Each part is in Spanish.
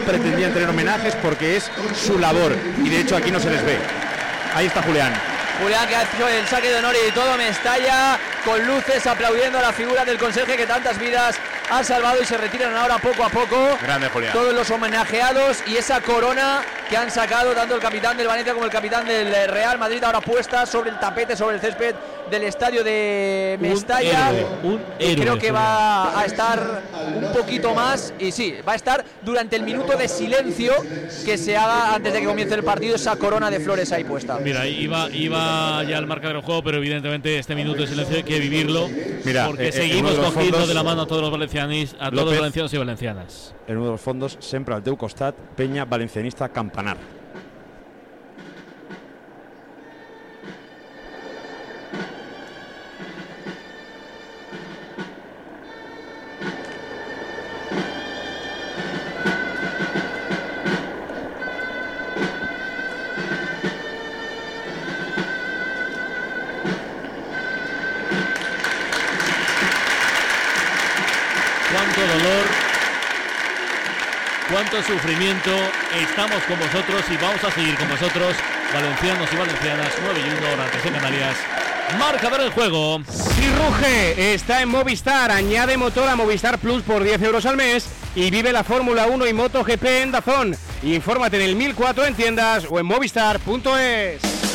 pretendían tener homenajes porque es su labor y de hecho aquí no se les ve. Ahí está Julián. Julián que ha hecho el saque de honor y todo me estalla con luces aplaudiendo a la figura del conserje que tantas vidas ha salvado y se retiran ahora poco a poco. Grande Julián. Todos los homenajeados y esa corona que han sacado tanto el capitán del Valencia como el capitán del Real Madrid ahora puesta sobre el tapete, sobre el césped del estadio de Mestalla. y creo que va a estar un poquito más y sí, va a estar durante el minuto de silencio que se haga antes de que comience el partido esa corona de flores ahí puesta. Mira, iba, iba ya al marca del juego, pero evidentemente este minuto de silencio hay que vivirlo. Mira, porque eh, seguimos de los cogiendo fondos- de la mano a todos los valencianis, a todos los valencianos y valencianas. En uno de los fondos, siempre al teu costat, Peña Valencianista Campanar. Sufrimiento. Estamos con vosotros y vamos a seguir con vosotros, valencianos y valencianas, 9 y 1 horas en Canarias. Marcador el juego. Si ruge, está en Movistar. Añade motor a Movistar Plus por 10 euros al mes y vive la Fórmula 1 y MotoGP en Dazón. Infórmate en el 1004 en tiendas o en movistar.es.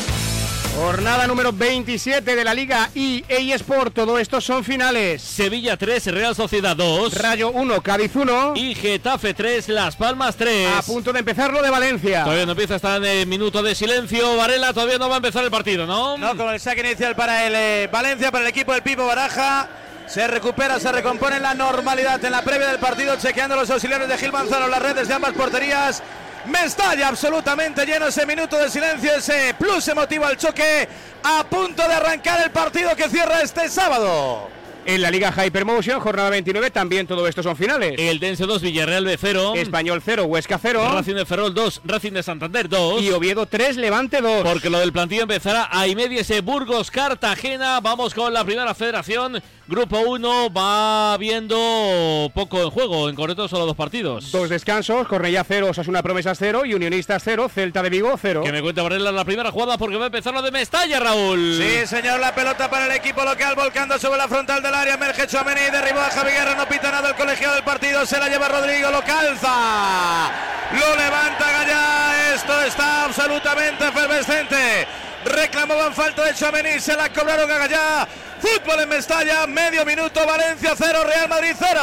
Jornada número 27 de la Liga EA Sport. Todo esto son finales. Sevilla 3, Real Sociedad 2. Rayo 1, Cádiz 1. Y Getafe 3, Las Palmas 3. A punto de empezar lo de Valencia. Todavía no empieza, está en el minuto de silencio. Varela todavía no va a empezar el partido, ¿no? No, con el saque inicial para el eh, Valencia, para el equipo del Pipo Baraja. Se recupera, se recompone la normalidad en la previa del partido, chequeando los auxiliares de Gil Manzano las redes de ambas porterías. Mestalla absolutamente lleno ese minuto de silencio, ese plus emotivo al choque. A punto de arrancar el partido que cierra este sábado. En la Liga Hypermotion, jornada 29, también todo esto son finales. El Dense 2, Villarreal B 0. Español 0, Huesca 0. Racing de Ferrol 2, Racing de Santander 2. Y Oviedo 3, Levante 2. Porque lo del plantillo empezará a y media ese Burgos Cartagena. Vamos con la primera federación. Grupo 1 va viendo poco en juego, en concreto solo dos partidos. Dos descansos, Cornellá 0, Osasuna Promesas 0 y Unionistas 0, Celta de Vigo 0. Que me cuenta Varela la primera jugada porque va a empezar lo de Mestalla, Raúl. Sí, señor, la pelota para el equipo local, volcando sobre la frontal del área. Emerge Chouameni, derribó a Javi Guerra, no pita nada el colegiado del partido. Se la lleva Rodrigo, lo calza. Lo levanta Gallá. Esto está absolutamente efervescente. Reclamaban falta de Chouameni, se la cobraron a Gallá. Fútbol en Mestalla, medio minuto, Valencia 0, Real Madrid 0.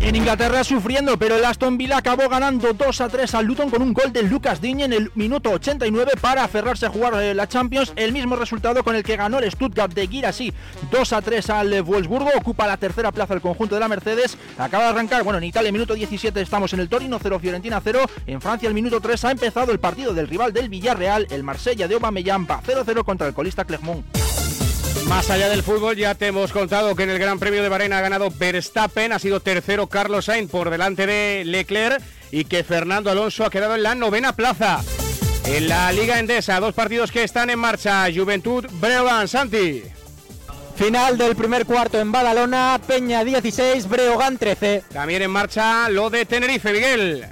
En Inglaterra sufriendo, pero el Aston Villa acabó ganando 2 a 3 al Luton con un gol de Lucas Digne en el minuto 89 para aferrarse a jugar eh, la Champions. El mismo resultado con el que ganó el Stuttgart de Girassi 2 a 3 al eh, Wolfsburgo. Ocupa la tercera plaza el conjunto de la Mercedes. Acaba de arrancar, bueno, en Italia, minuto 17 estamos en el Torino 0, Fiorentina 0. En Francia, el minuto 3 ha empezado el partido del rival del Villarreal, el Marsella de Aubameyang, va 0-0 contra el colista Clermont. Más allá del fútbol, ya te hemos contado que en el Gran Premio de Bahrein ha ganado Verstappen, ha sido tercero Carlos Sainz por delante de Leclerc y que Fernando Alonso ha quedado en la novena plaza. En la Liga Endesa, dos partidos que están en marcha, Juventud, Breogán, Santi. Final del primer cuarto en Badalona, Peña 16, Breogán 13. También en marcha lo de Tenerife, Miguel.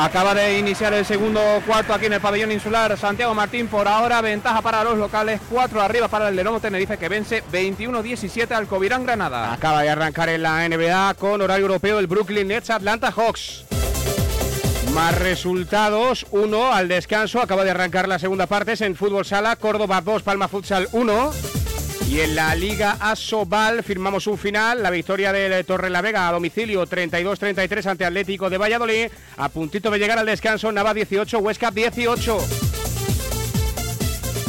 Acaba de iniciar el segundo cuarto aquí en el pabellón insular Santiago Martín. Por ahora, ventaja para los locales, 4 arriba para el Lenovo Tenerife que vence 21-17 al Covirán Granada. Acaba de arrancar en la NBA con horario europeo el Brooklyn Nets Atlanta Hawks. Más resultados, uno al descanso, acaba de arrancar la segunda parte, es en Fútbol Sala, Córdoba 2, Palma Futsal 1. Y en la Liga Asobal firmamos un final, la victoria del Torre la Vega a domicilio 32-33 ante Atlético de Valladolid, a puntito de llegar al descanso, Nava 18, Huesca 18.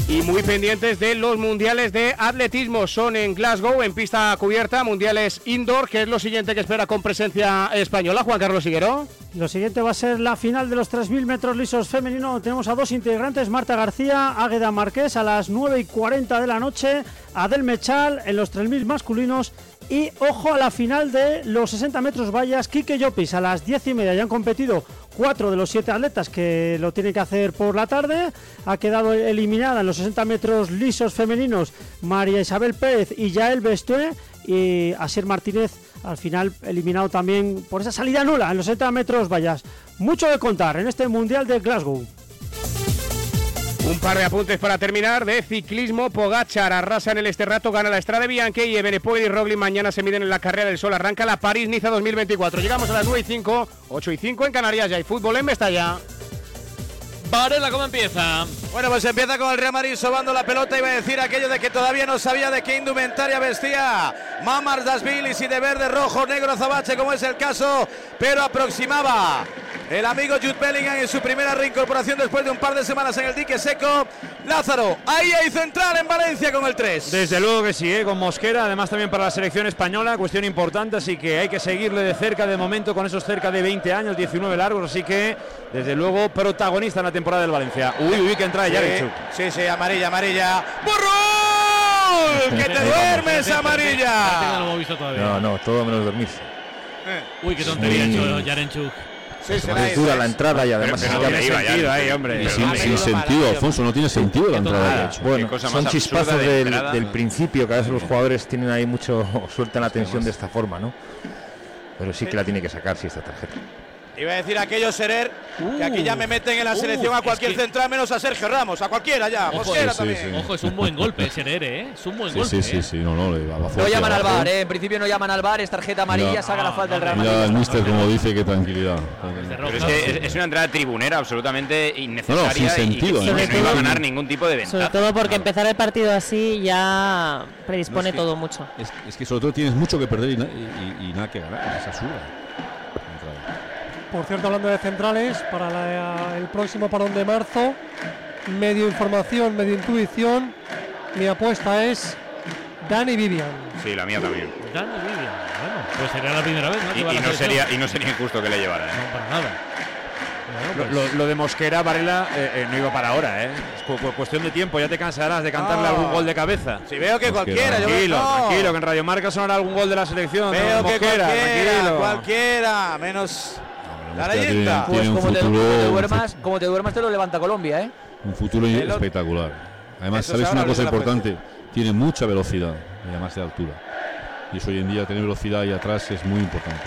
Y muy pendientes de los mundiales de atletismo. Son en Glasgow, en pista cubierta, mundiales indoor, que es lo siguiente que espera con presencia española. Juan Carlos Siguero. Lo siguiente va a ser la final de los 3.000 metros lisos femenino. Tenemos a dos integrantes, Marta García, Águeda Marqués a las 9 y 40 de la noche, Adel Mechal en los 3.000 masculinos y ojo a la final de los 60 metros vallas, Quique Llopis a las 10 y media. Ya han competido cuatro de los siete atletas que lo tienen que hacer por la tarde. Ha quedado eliminada en los 60 metros lisos femeninos María Isabel Pérez y Yael Bestué y Asier Martínez al final eliminado también por esa salida nula en los 70 metros vallas. Mucho de contar en este Mundial de Glasgow. Un par de apuntes para terminar de ciclismo. Pogachar arrasa en el este rato, gana la Estrada Bianchi y Ebenepoel y Roglic mañana se miden en la carrera del sol. Arranca la París-Niza 2024. Llegamos a las 9 y 5, 8 y 5 en Canarias. Ya hay fútbol en Mestalla. Varela, ¿cómo empieza? Bueno, pues empieza con el Real Madrid sobando la pelota. Iba a decir aquello de que todavía no sabía de qué indumentaria vestía Mamars Dasvili, si de verde, rojo, negro, azabache, como es el caso, pero aproximaba el amigo Jude Bellingham en su primera reincorporación después de un par de semanas en el dique seco. Lázaro, ahí hay central en Valencia con el 3. Desde luego que sí, ¿eh? con Mosquera, además también para la selección española, cuestión importante, así que hay que seguirle de cerca de momento con esos cerca de 20 años, 19 largos, así que desde luego protagonista en la temporada del Valencia. Uy, uy, que entra ya Sí, sí, sí, amarilla, amarilla. ¡Burro! ¡Que te duermes, amarilla! No. No, todo menos dormirse. Uy, qué tontería ha hecho Yarenchuk. Sí, Es dura la entrada y además pero tiene me- sentido ahí, hombre. Y Pero sin, no, sentido, Alfonso, no tiene sentido la entrada. Bueno, son chispazos de del, principio, que a veces los jugadores tienen ahí mucho, sueltan la tensión de esta forma, ¿no? Pero sí que la tiene que sacar, sí, esta tarjeta. Iba a decir aquello Serer, que aquí ya me meten en la Uh, selección a es cualquier que- central menos a Sergio Ramos, a cualquiera ya, Ojo, Mosquera sí, también. Ojo, es un buen golpe ese Nere, ¿eh? Es un buen golpe. ¿eh? no, no, le va No llaman al abajo. VAR, ¿eh? En principio no llaman al VAR, es tarjeta amarilla, saca la falta del Real Mira Madrid. el mister como dice, qué tranquilidad. Pero es que es, es una entrada tribunera absolutamente innecesaria No, no, sin y- sentido, y, que ¿eh? no Sobre iba a todo- ganar ningún tipo de Sobre ventaja. todo porque empezar el partido así ya predispone No, es que- todo mucho. Es, es que sobre todo tienes mucho que perder y, na- y- y- y nada que ganar. Es absurda. Por cierto, hablando de centrales, para la- el próximo parón de marzo, medio información, medio intuición, mi apuesta es Dani Vivian. Sí, la mía también. Dani Vivian. Bueno, pues sería la primera vez, ¿no? Y, no sería, y no sería injusto que le llevara. ¿eh? No, para nada. Lo, lo- lo de Mosquera, Varela, eh, eh, no iba para ahora, ¿eh? Es cu- cu- cuestión de tiempo, ya te cansarás de cantarle algún gol de cabeza. Si veo que cualquiera, yo Tranquilo, no. tranquilo, que en Radio Marca sonará algún gol de la selección. Veo ¿no? que Mosquera, cualquiera, tranquilo. cualquiera, menos la leyenda. Pues como te, como duermas, como te duermas te lo levanta Colombia, ¿eh? Un futuro El espectacular. Además, sabes una cosa importante, tiene mucha velocidad y además de altura. Y eso hoy en día tener velocidad ahí atrás es muy importante.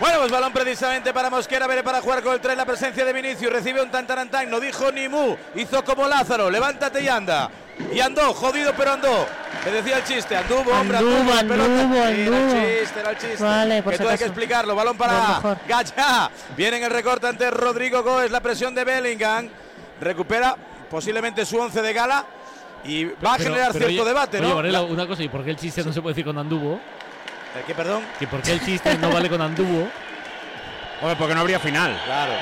Bueno, pues balón precisamente para Mosquera, veré para jugar con el 3 la presencia de Vinicius, recibe un tantarantán, no dijo ni mu, hizo como Lázaro, levántate y anda. Y andó, jodido pero andó. Te decía el chiste, anduvo, hombre, Anduvo, anduvo, anduvo, Era el chiste, era el chiste. Vale, por que si tú hay que explicarlo, balón para. Gacha. Viene en el recorte ante Rodrigo Goes, la presión de Bellingham. Recupera posiblemente su once de gala y va a generar pero cierto oye- debate, oye, ¿no? Varela, una cosa, ¿y por qué el chiste no se puede decir con anduvo? ¿El qué, perdón? ¿Que por qué el chiste no vale con anduvo? Hombre, porque no habría final. Claro.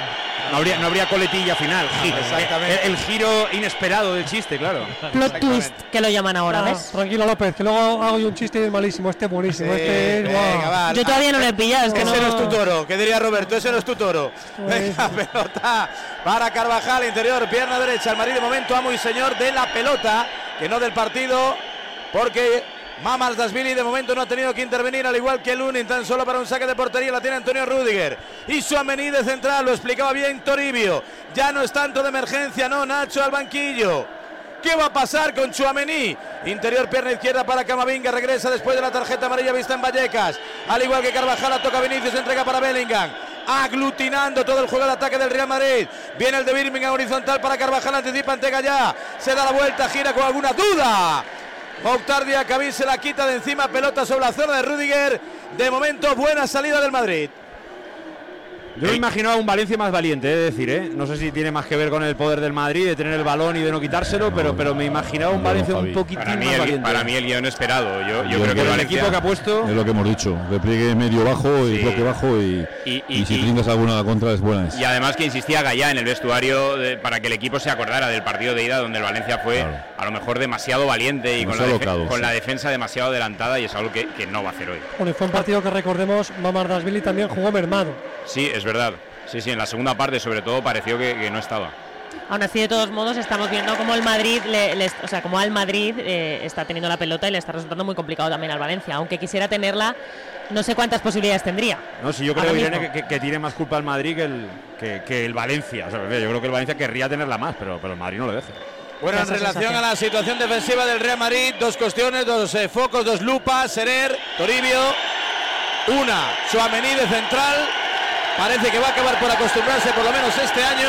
No habría, no habría coletilla final. Exactamente. El, el giro inesperado del chiste, claro. Plot twist, que lo llaman ahora, Ah, ¿ves? tranquilo López, que luego hago yo un chiste malísimo, este es buenísimo, Sí, este es, venga, guau. va. Yo todavía no lo he pillado, es que Ese no es tu toro, que diría Roberto, ese no es tu toro. Pues- Venga, pelota para Carvajal, interior, pierna derecha. El Madrid de momento amo y señor de la pelota, que no del partido, porque Mamas Dasvili de momento no ha tenido que intervenir, al igual que Lunin, tan solo para un saque de portería la tiene Antonio Rudiger. Y su de central, lo explicaba bien Toribio. Ya no es tanto de emergencia, no, Nacho al banquillo. ¿Qué va a pasar con Chuamení? Interior, pierna izquierda para Camavinga. Regresa después de la tarjeta amarilla vista en Vallecas. Al igual que Carvajal, toca Vinicius, entrega para Bellingham. Aglutinando todo el juego de ataque del Real Madrid. Viene el de Birmingham horizontal para Carvajal, anticipa ante ya. Se da la vuelta, gira con alguna duda. Mokhtar Diakabí se la quita de encima, pelota sobre la zona de Rudiger. De momento, buena salida del Madrid. Yo me imaginaba un Valencia más valiente, es decir, ¿eh? no sé si tiene más que ver con el poder del Madrid, de tener el balón y de no quitárselo, pero, pero me imaginaba un no, Valencia un poquitín Para mí, más el, valiente. para mí el guion esperado. Yo, yo Yo creo que el el equipo que ha Valencia... puesto... Es lo que hemos dicho, repliegue medio bajo y Sí. bloque bajo y, Y- y y- si brindas alguna contra es buena. Y además que insistía Gallá en el vestuario de- para que el equipo se acordara del partido de ida donde el Valencia fue Claro. a lo mejor demasiado valiente y con, la, Demasiado defe- locado, con sí. la defensa demasiado adelantada y es algo que, que no va a hacer hoy. Bueno, y fue un partido que recordemos, Mamardasvili también jugó mermado. Sí, es verdad. Sí, sí, en la segunda parte sobre todo pareció que, que no estaba. Aún así, de todos modos, estamos viendo cómo el Madrid, le, le- o sea, como al Madrid eh, está teniendo la pelota y le está resultando muy complicado también al Valencia. Aunque quisiera tenerla, no sé cuántas posibilidades tendría. No, sí, yo creo. Irene, que, que- que tiene más culpa el Madrid que el, que, que el Valencia. O sea, yo creo que el Valencia querría tenerla más, pero, pero el Madrid no lo deja. Bueno, en relación sensación. a la situación defensiva del Real Madrid, dos cuestiones, dos eh, focos, dos lupas, Serer, Toribio. Una, Suamení de central. Parece que va a acabar por acostumbrarse, por lo menos este año.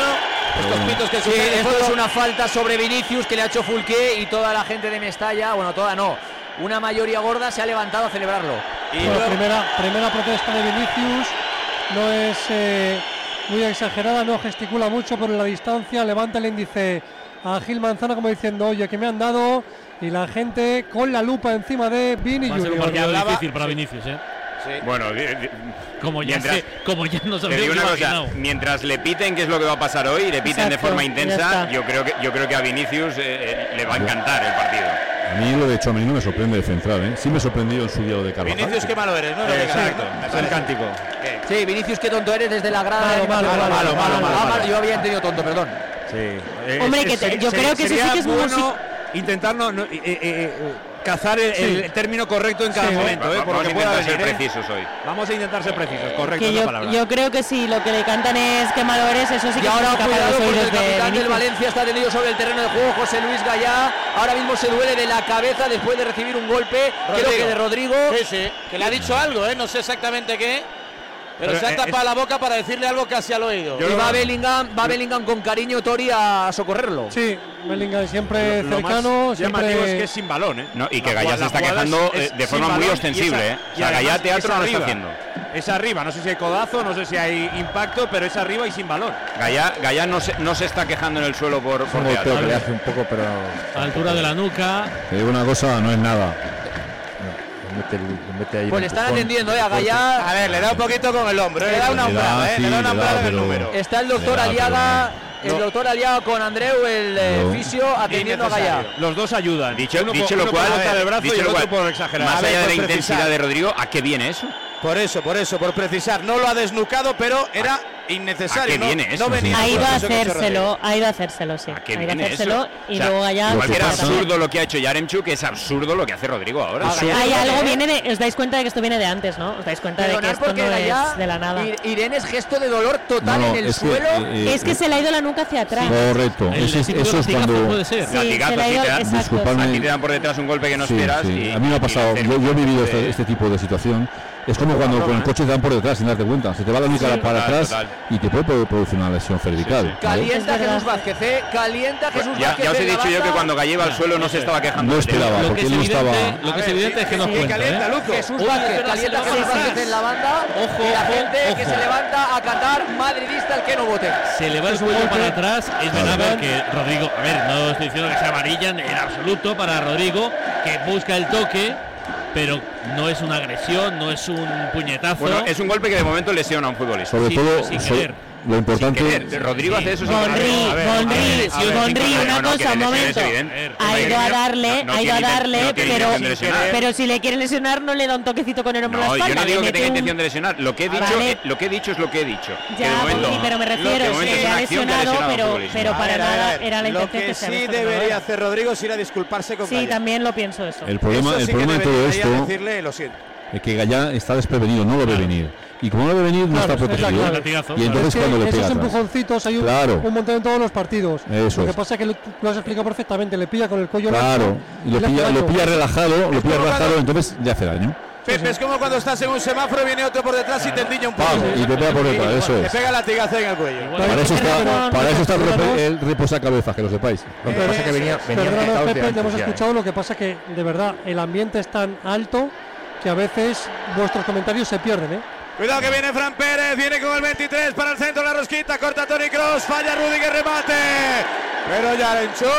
Estos pitos que Sí, en esto es una falta sobre Vinicius que le ha hecho Fulqué y toda la gente de Mestalla, bueno, toda no, una mayoría gorda se ha levantado a celebrarlo. Bueno, primera, primera protesta de Vinicius. No es eh, muy exagerada, no gesticula mucho por la distancia. Levanta el índice a Gil Manzana como diciendo, oye, que me han dado. Y la gente con la lupa encima de Vini Va a ser un Junior. partido difícil para Vinicius, ¿eh? Bueno, Como ya, mientras- sé- como ya nos una cosa, mientras le piten qué es lo que va a pasar hoy, le piten de forma intensa, yo creo que yo creo que a Vinicius eh, le va a encantar el partido. A mí lo de Chouameni no me sorprende de central, ¿eh? Sí me sorprendió en su día lo de Carvajal. Vinicius, qué malo eres, ¿no? Exacto, es el cántico. Sí, Vinicius, qué tonto eres desde la grada. Malo, de- malo, malo, malo, Ah, malo, malo. Yo había entendido tonto, perdón. Sí. Hombre, que te- yo creo que eso sí sería que es bueno música- intentar no, no, eh, eh, eh, cazar el, Sí. el término correcto en cada Sí. momento, Va- eh, por lo vamos a que pueda intentar ser venir, ¿eh? precisos hoy. Vamos a intentar ser precisos, correcto Que es la yo, palabra. yo creo que sí, lo que le cantan es qué malo eres, eso sí que Y ahora para cuidado los porque el de capitán del. Valencia está tendido sobre el terreno de juego, José Luis Gallá. Ahora mismo se duele de la cabeza después de recibir un golpe, creo que de Rodrigo. Sí, sí, que le ha dicho algo, ¿eh? No sé exactamente qué. Pero, Pero, se ha eh, tapado es- la boca para decirle algo casi al oído. Y va Bellingham, va Bellingham con cariño Tori a socorrerlo. Sí, Bellingham siempre Lo cercano, llamativo es que siempre es sin balón, ¿eh? No, y que jugada- se está quejando es- eh, de forma muy ostensible, esa- ¿eh? O sea, Gallá teatro es no lo está haciendo. Es arriba, no sé si hay codazo, no sé si hay impacto, pero es arriba y sin balón. Gallá, Gallá no, se, no se está quejando en el suelo por, por un golpeo teatro. que le hace un poco, pero. A altura de la nuca. Te digo una cosa, no es nada. Mete, el- le mete ahí Pues le están atendiendo, ¿eh? A. Gallá. A ver, le da un poquito con el hombro, ¿eh? le da una Le da, umbrada, ¿eh? sí, le da una le da, umbrada en el número. Está el doctor da, Aliaga, pero el no. doctor Aliaga con Andreu, el eh, No. fisio, atendiendo a Gallá. Los dos ayudan. Dicho, Uno dicho por- lo uno por cual, el brazo dicho y el lo otro cual, por exagerar. más allá de la intensidad de Rodrigo, ¿a qué viene eso? Por eso, por eso, por precisar. No lo ha desnucado, pero era innecesario. ¿A qué no, viene eso? no venía Ha por ido a eso hacérselo, ha ido a hacérselo, sí. ¿A qué a viene hacérselo eso? y O sea, luego allá. Igual que era pasa? absurdo lo que ha hecho Yaremchuk, es absurdo lo que hace Rodrigo ahora. Hay algo, viene de, os dais cuenta de que esto viene de antes, ¿no? Os dais cuenta de que Perdonar esto porque no es de la nada. I- Irene es gesto de dolor total No, no, en el es que, suelo. eh, es que se le ha ido la nuca hacia atrás. Correcto. El Ese es- típico eso es latigazo cuando. puede ser. Sí, Latigazo, se le ha sí, ido, te da- exacto. Disculpadme. Aquí te dan por detrás un golpe que no Sí, esperas. sí. y- a mí me ha y pasado, hacer- yo, yo he vivido este, eh, este tipo de situación. Es como cuando con el coche te dan por detrás sin darte cuenta. Se te va la nuca Sí. para Total, atrás total. y te puede produ- producir una lesión cervical. ¿vale? Calienta Es verdad. Jesús Vázquez, ¿eh? Calienta Jesús Ya, Vázquez. ya os he dicho yo que cuando Gallá iba al suelo no se estaba quejando. No esperaba, Lo porque él no estaba. lo que es evidente es que nos sí, cuenta, calienta, ¿eh? Luco. Jesús Uy, Vázquez, calienta Jesús Vázquez en la banda. Ojo, y la ojo, gente que se levanta a cantar madridista el que no vote. Se le va el cuello para atrás. Es verdad ver que Rodrigo, a ver, no estoy diciendo que sea amarilla en absoluto para Rodrigo, que busca el toque, pero no es una agresión, no es un puñetazo. Bueno, es un golpe que de momento lesiona a un futbolista. Sobre Sí, todo, sin so- querer. Lo importante. Querer. Rodrigo hace eso. A a a Gonri, sin querer. una cosa, un momento. Ha ido a darle, ha ido a darle, pero, pero si le quiere lesionar no le da un toquecito con el hombro a No, la yo espalda. no digo que tenga un- intención de lesionar. Lo que he dicho, Vale. eh, lo que he dicho es lo que he dicho. Ya, momento- Gonri, pero me lo refiero, le ha lesionado, a pero, pero A para ver, a nada era la Lo intención que que sí debería hacer Rodrigo es ir a disculparse con Sí, también lo pienso eso. El problema, el sí problema de todo esto decirle, lo siento. es que Gallá está desprevenido, no lo ve venir. Y como no ve venir, no Claro, está es protegido. Y entonces Es que cuando le esos pega atrás. empujoncitos hay un, Claro. un montón en todos los partidos. Eso lo que es. pasa es que lo, lo has explicado perfectamente. Le pilla con el cuello Claro, y lo pilla, lo pilla relajado, lo pilla relajado, entonces le hace daño. Pepe, es como cuando estás en un semáforo, viene otro por detrás y te endiña un poco. Y te pega por detrás, eso Te es. pega latigazo en el cuello. Para eso está, para eso está el, reposacabezas, que lo sepáis. Lo que pasa es que venía, de Pepe, te hemos ya, ¿eh? escuchado. Lo que pasa que, de verdad, el ambiente es tan alto que a veces vuestros comentarios se pierden, ¿eh? Cuidado que viene Fran Pérez, viene con el 23 para el centro, la rosquita, corta Tony Cross, falla Rudiger, remate. Pero Yarenchuk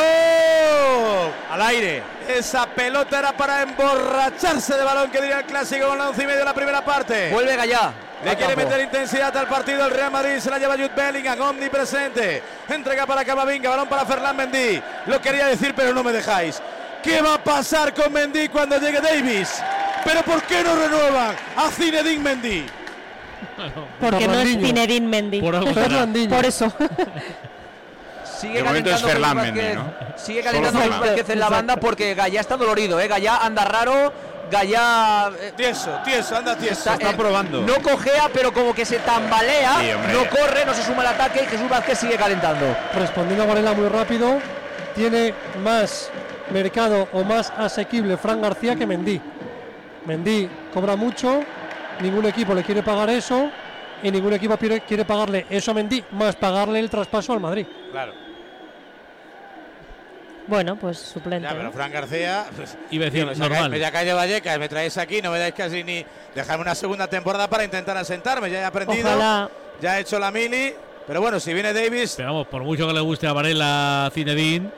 al aire. Esa pelota era para emborracharse de balón, que diría el clásico con la once y medio de la primera parte. Vuelve Gallá. Le quiere meter intensidad al partido el Real Madrid, se la lleva Jude Bellingham, omnipresente. Entrega para Camavinga, balón para Ferland Mendy. Lo quería decir, pero no me dejáis. ¿Qué va a pasar con Mendy cuando llegue Davis? ¿Pero por qué no renuevan a Zinedine Mendy? Porque no es. Zinedine Mendy. Por. Por eso. Sigue De momento es calentando Ferland Mendy. ¿no? Sigue calentando Vázquez en la banda porque Gallá está dolorido, ¿eh? Gallá anda raro. Gallá eh, Tieso, tieso, anda tieso. está, eh, probando. No cojea, pero como que se tambalea. Sí, hombre. no corre, no se suma al ataque y Jesús Vázquez sigue calentando. Respondiendo a Varela muy rápido, tiene más mercado o más asequible Fran García que Mendy. Mendy cobra mucho ningún equipo le quiere pagar eso y ningún equipo quiere, quiere pagarle eso a Mendy más pagarle el traspaso al Madrid. Claro. Bueno, pues suplente. Ya, pero Fran García. Pues, decir, tío, me normal. Me de Vallecas, me traéis aquí, no me dais casi ni. Dejarme una segunda temporada para intentar asentarme. Ya he aprendido. Ojalá. Ya he hecho la mili. Pero bueno, si viene Davis. Pero vamos, por mucho que le guste a Varela Zinedine,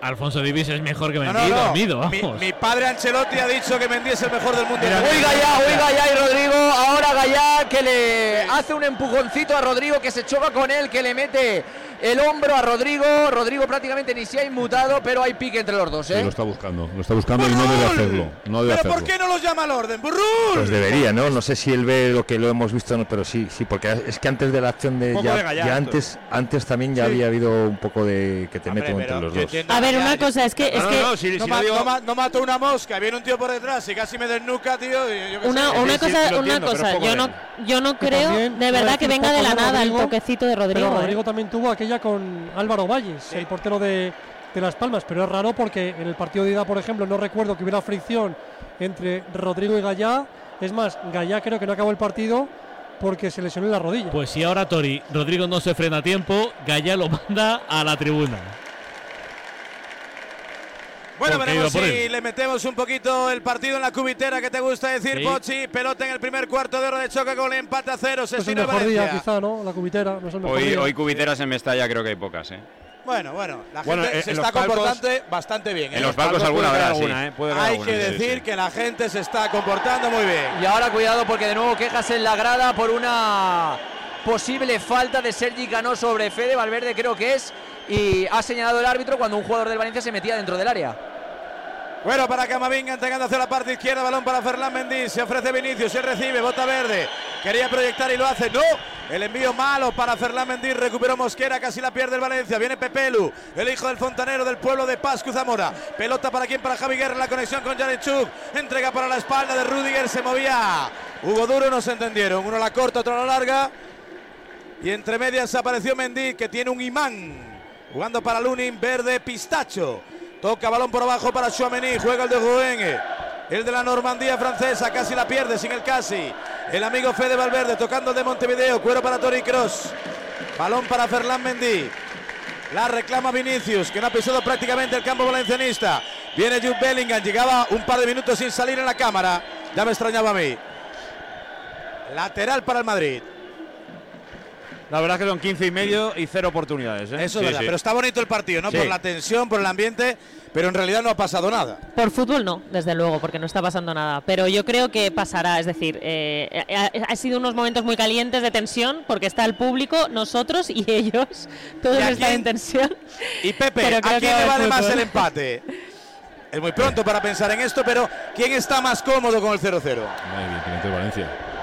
Alfonso Davis es mejor que Mendy no, no. dormido, Mi, vamos. mi padre Ancelotti ha dicho que Mendy es el mejor del mundo. Uy, Gallá, uy, Gallá y Rodrigo. Ahora Gallá que le hace un empujoncito a Rodrigo que se choca con él, que le mete el hombro a Rodrigo. Rodrigo prácticamente ni se ha inmutado, pero hay pique entre los dos, Sí, ¿eh? lo está buscando, lo está buscando y no debe hacerlo. No debe ¿Pero por qué no los llama al orden? ¡Burrul! Pues debería, ¿no? No sé si él ve lo que lo hemos visto, no, pero sí, sí, porque es que antes de la acción de ya, de gallardo. ya antes, antes también ya Sí. había habido un poco de que te Hombre, meto entre los dos. A ver, ya, una cosa es que. es no, que no, si, no, ma- no ma- no mato una mosca, viene un tío por detrás y casi me desnuca, tío. y yo qué Una, sé. una cosa, una entiendo, cosa, yo no, yo no creo también, de verdad que venga de la nada el toquecito de Rodrigo. Pero ¿eh? Rodrigo también tuvo aquella con Álvaro Valles, el portero de, de Las Palmas, pero es raro porque en el partido de ida, por ejemplo, no recuerdo que hubiera fricción entre Rodrigo y Gallá. Es más, Gallá creo que no acabó el partido porque se lesionó en la rodilla. Pues si ahora Tori, Rodrigo no se frena a tiempo, Gallá lo manda a la tribuna. Bueno, veremos si le metemos un poquito el partido en la cubitera que te gusta decir, Sí. Pochi. Pelota en el primer cuarto de hora de choque con el empate a cero. Se No es el mejor día, Valencia. quizá, ¿no? La cubitera, no es el mejor Hoy, día. hoy cubiteras en Mestalla creo que hay pocas, ¿eh? Bueno, bueno, la Bueno, gente en- se está palcos- comportando bastante bien. ¿eh? En los palcos alguna puede habrá, haber sí. alguna, ¿eh? Hay alguna, que sí, decir sí. que la gente se está comportando muy bien. Y ahora cuidado porque de nuevo quejas en la grada por una posible falta de Sergi Cano sobre Fede Valverde, creo que es. Y ha señalado el árbitro cuando un jugador del Valencia se metía dentro del área. Bueno, para Camavinga entregando hacia la parte izquierda, balón para Ferland Mendy, se ofrece Vinicius, se recibe, bota verde, quería proyectar y lo hace, no, el envío malo para Ferland Mendy, recuperó Mosquera, casi la pierde el Valencia, viene Pepelu, el hijo del fontanero del pueblo de Pascu Zamora, pelota para quién, para Javi Guerra, la conexión con Jarenchuk, entrega para la espalda de Rudiger, se movía, Hugo Duro, no se entendieron, uno la corta, otro la larga, y entre medias apareció Mendy, que tiene un imán, jugando para Lunin, verde, pistacho. Toca balón por abajo para Chouameni, juega el de Rouen, el de la Normandía francesa, casi la pierde sin el casi. El amigo Fede Valverde tocando el de Montevideo, cuero para Tori Cross. Balón para Ferland Mendy. La reclama Vinicius, que no ha pisado prácticamente el campo valencianista. Viene Jude Bellingham, llegaba un par de minutos sin salir en la cámara. Ya me extrañaba a mí. Lateral para el Madrid. La verdad es que son 15 y medio y cero oportunidades. ¿eh? Eso es verdad, pero está bonito el partido, ¿no? Sí. Por la tensión, por el ambiente, pero en realidad no ha pasado nada. Por fútbol no, desde luego, porque no está pasando nada. Pero yo creo que pasará, es decir, eh, ha, ha sido unos momentos muy calientes de tensión, porque está el público, nosotros y ellos, todos ¿Y a están en tensión. Y Pepe, Pero ¿a creo quién va le a vale haber más el empate? Es muy pronto para pensar en esto, pero ¿quién está más cómodo con el 0-0? Evidentemente Valencia.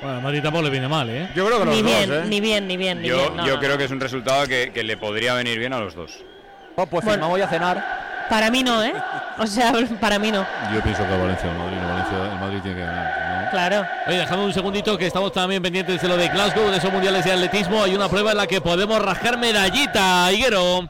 Bueno, a Madrid tampoco le viene mal, ¿eh? Yo creo ni, bien, ni bien, ni bien, ni Yo, bien. no, yo no, creo no. que es un resultado que, que le podría venir bien a los dos. Oh, pues Bueno. firmamos a cenar. Para mí no, ¿eh? O sea, para mí no. Yo pienso que Valencia, el Madrid, no, Valencia, el Madrid tiene que ganar. ¿no? Claro. Oye, dejadme un segundito que estamos también pendientes de lo de Glasgow, de esos mundiales de atletismo. Hay una prueba en la que podemos rascar medallita, Higuero.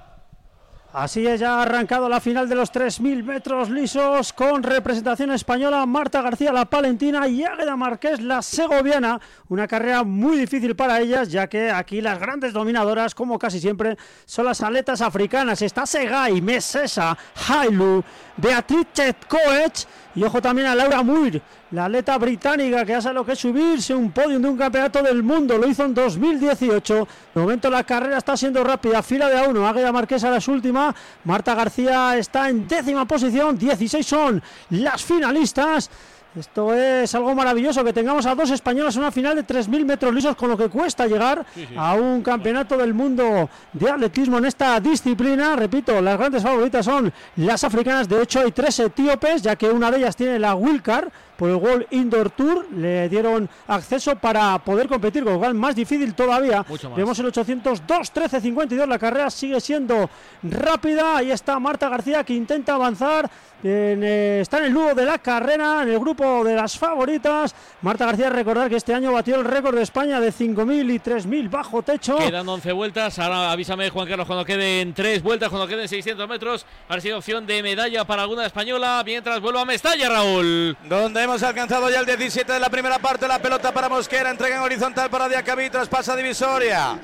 Así es, ya ha arrancado la final de los 3.000 metros lisos con representación española Marta García, la palentina, y Águeda Marqués, la segoviana. Una carrera muy difícil para ellas, ya que aquí las grandes dominadoras, como casi siempre, son las atletas africanas. Está Segai, Mesesa, Hailu, Beatriz Chetkoech y ojo también a Laura Muir, la atleta británica que hace lo que es subirse un podio de un campeonato del mundo. Lo hizo en 2018. De momento la carrera está siendo rápida. Fila de a uno. Águeda Marqués a las última. Marta García está en décima posición. 16 son las finalistas. Esto es algo maravilloso que tengamos a dos españolas en una final de 3.000 metros lisos con lo que cuesta llegar a un campeonato del mundo de atletismo en esta disciplina. Repito, las grandes favoritas son las africanas. De hecho, hay tres etíopes, ya que una de ellas tiene la Wilcar por el World Indoor Tour. Le dieron acceso para poder competir, con lo cual más difícil todavía. Mucho más. Vemos el 802, 13, 52. La carrera sigue siendo rápida. Ahí está Marta García que intenta avanzar. En, eh, está en el nudo de la carrera, en el grupo de las favoritas. Marta García, recordar que este año batió el récord de España de 5.000 y 3.000 bajo techo. Quedan 11 vueltas. Ahora avísame, Juan Carlos, cuando queden 3 vueltas, cuando queden 600 metros. Ha sido opción de medalla para alguna española. Mientras vuelvo a Mestalla, Raúl. Donde hemos alcanzado ya el 17 de la primera parte. La pelota para Mosquera. Entrega en horizontal para Diacabí. Traspasa divisoria.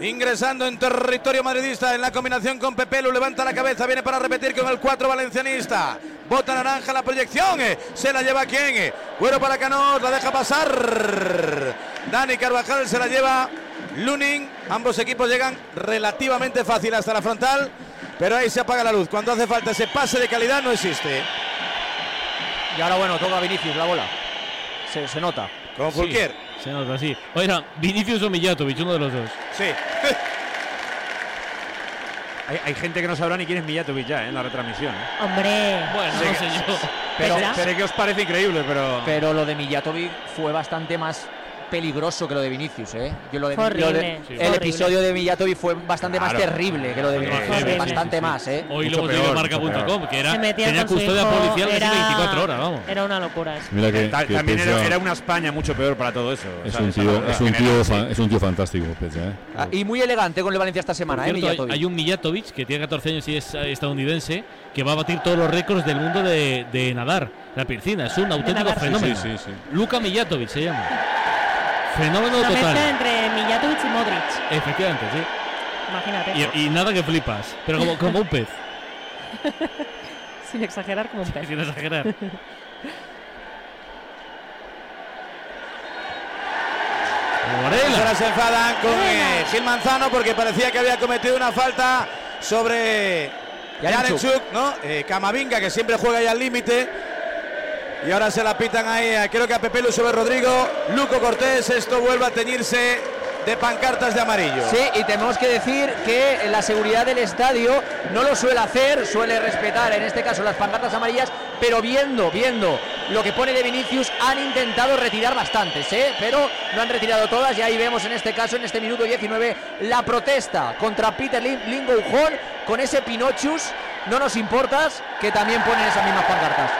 Ingresando en territorio madridista en la combinación con Pepelu, levanta la cabeza, viene para repetir con el 4 valencianista. Bota naranja la proyección, eh, se la lleva quién, Cuero para Canós, la deja pasar. Dani Carvajal se la lleva Lunin. Ambos equipos llegan relativamente fácil hasta la frontal, pero ahí se apaga la luz. Cuando hace falta ese pase de calidad no existe. Y ahora bueno, toca Vinicius la bola. Se, se nota. Con Fulquier. Se nota así. Oiga, Vinicius o Mijatovic, uno de los dos. Sí. Hay, hay gente que no sabrá ni quién es Mijatovic ya ¿eh? en la retransmisión. ¿eh? Hombre. Bueno, Sé no sé yo. Pero sé que os parece increíble, pero. Pero lo de Mijatovic fue bastante más peligroso que lo de Vinicius, ¿eh? Yo lo de, lo de- horrible, el horrible. episodio de Mijatovic fue bastante más Claro. terrible que lo de Vinicius, horrible. bastante Sí, sí, sí. más, ¿eh? Hoy Mucho lo hemos peor, marca.com, que era, se tenía custodia policial de era, 24 horas, vamos. Era una locura eso. Mira que, Ta- que también era, era una España mucho peor para todo eso. es, o sea, un tío, es, un tío, General, sí. fa- es un tío fantástico, Pecha. ¿eh? Ah, y muy elegante con el Valencia esta semana, ¿eh? cierto, hay, Mijatovic. hay un Mijatovic que tiene 14 años y es eh, estadounidense que va a batir todos los récords del mundo de, de nadar, la piscina. Es un auténtico fenómeno. Sí, sí, sí. Luca Mijatovic se llama. Fenómeno Una mezcla total. entre Mijatovic y Modric. Efectivamente, sí. Imagínate. Y, y nada que flipas, pero como, como un pez, Sin exagerar como un pez. sin exagerar. Morela. Ahora se enfadan con eh, Gil Manzano porque parecía que había cometido una falta sobre Yarenchuk. Yarenchuk, ¿no? Eh, Camavinga, que siempre juega ahí al límite. Y ahora se la pitan ahí, creo que a Pepe Lu sobre Rodrigo. Luco Cortés, esto vuelve a teñirse de pancartas de amarillo. Sí, y tenemos que decir que la seguridad del estadio no lo suele hacer, suele respetar en este caso las pancartas amarillas, pero viendo, viendo lo que pone de Vinicius, han intentado retirar bastantes, ¿eh? pero no han retirado todas y ahí vemos en este caso, en este minuto 19, la protesta contra Peter Lin- Lingoujón con ese Pinochus, no nos importas, que también ponen esas mismas pancartas.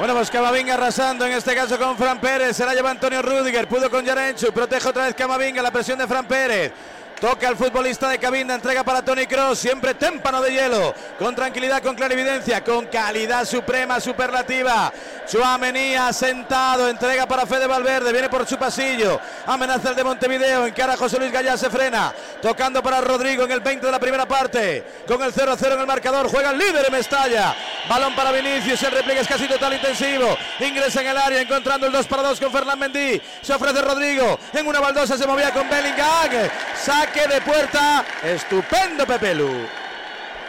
Bueno, pues Camavinga arrasando en este caso con Fran Pérez. Se la lleva Antonio Rudiger. Pudo con Yarenchu. Protege otra vez Camavinga. La presión de Fran Pérez. Toca al futbolista de Cabinda, entrega para Tony Cross, siempre témpano de hielo, con tranquilidad, con clarividencia, con calidad suprema, superlativa. Chuamení sentado, entrega para Fede Valverde, viene por su pasillo, amenaza el de Montevideo, encara a José Luis Gallá, se frena, tocando para Rodrigo en el 20 de la primera parte, con el 0-0 en el marcador, juega el líder en Mestalla, balón para Vinicius, el repliegue es casi total intensivo, ingresa en el área, encontrando el 2 para 2 con Fernán Mendy, se ofrece Rodrigo, en una baldosa se movía con Bellingham, saque de puerta, estupendo Pepelu.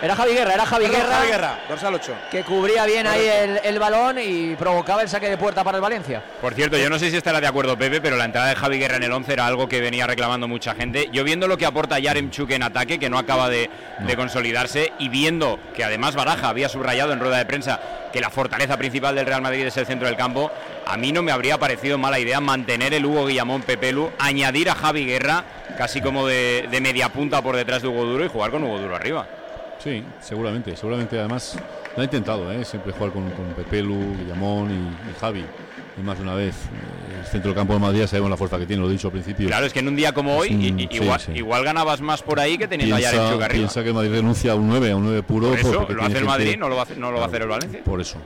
Era Javi Guerra, era Javi Perdón, Guerra. Javi Guerra, dorsal 8. Que cubría bien ahí el, el balón y provocaba el saque de puerta para el Valencia. Por cierto, yo no sé si estará de acuerdo Pepe, pero la entrada de Javi Guerra en el 11 era algo que venía reclamando mucha gente. Yo viendo lo que aporta Yaremchuk en ataque, que no acaba de, de consolidarse, y viendo que además Baraja había subrayado en rueda de prensa que la fortaleza principal del Real Madrid es el centro del campo, a mí no me habría parecido mala idea mantener el Hugo Guillamón Pepelu, añadir a Javi Guerra casi como de, de media punta por detrás de Hugo Duro y jugar con Hugo Duro arriba. Sí, seguramente, seguramente además lo ha intentado, ¿eh? siempre jugar con, con Pepelu, Guillamón y, y Javi. Y más de una vez, eh, el centro del campo de Madrid sabemos la fuerza que tiene, lo he dicho al principio. Claro, es que en un día como hoy, un- sí, igual, sí. igual ganabas más por ahí que teniendo a Piensa, arriba. piensa que Madrid renuncia a un 9, a un 9 puro. Por eso, lo hace el Madrid, no lo va a hacer- no lo va a hacer el Valencia. Por eso.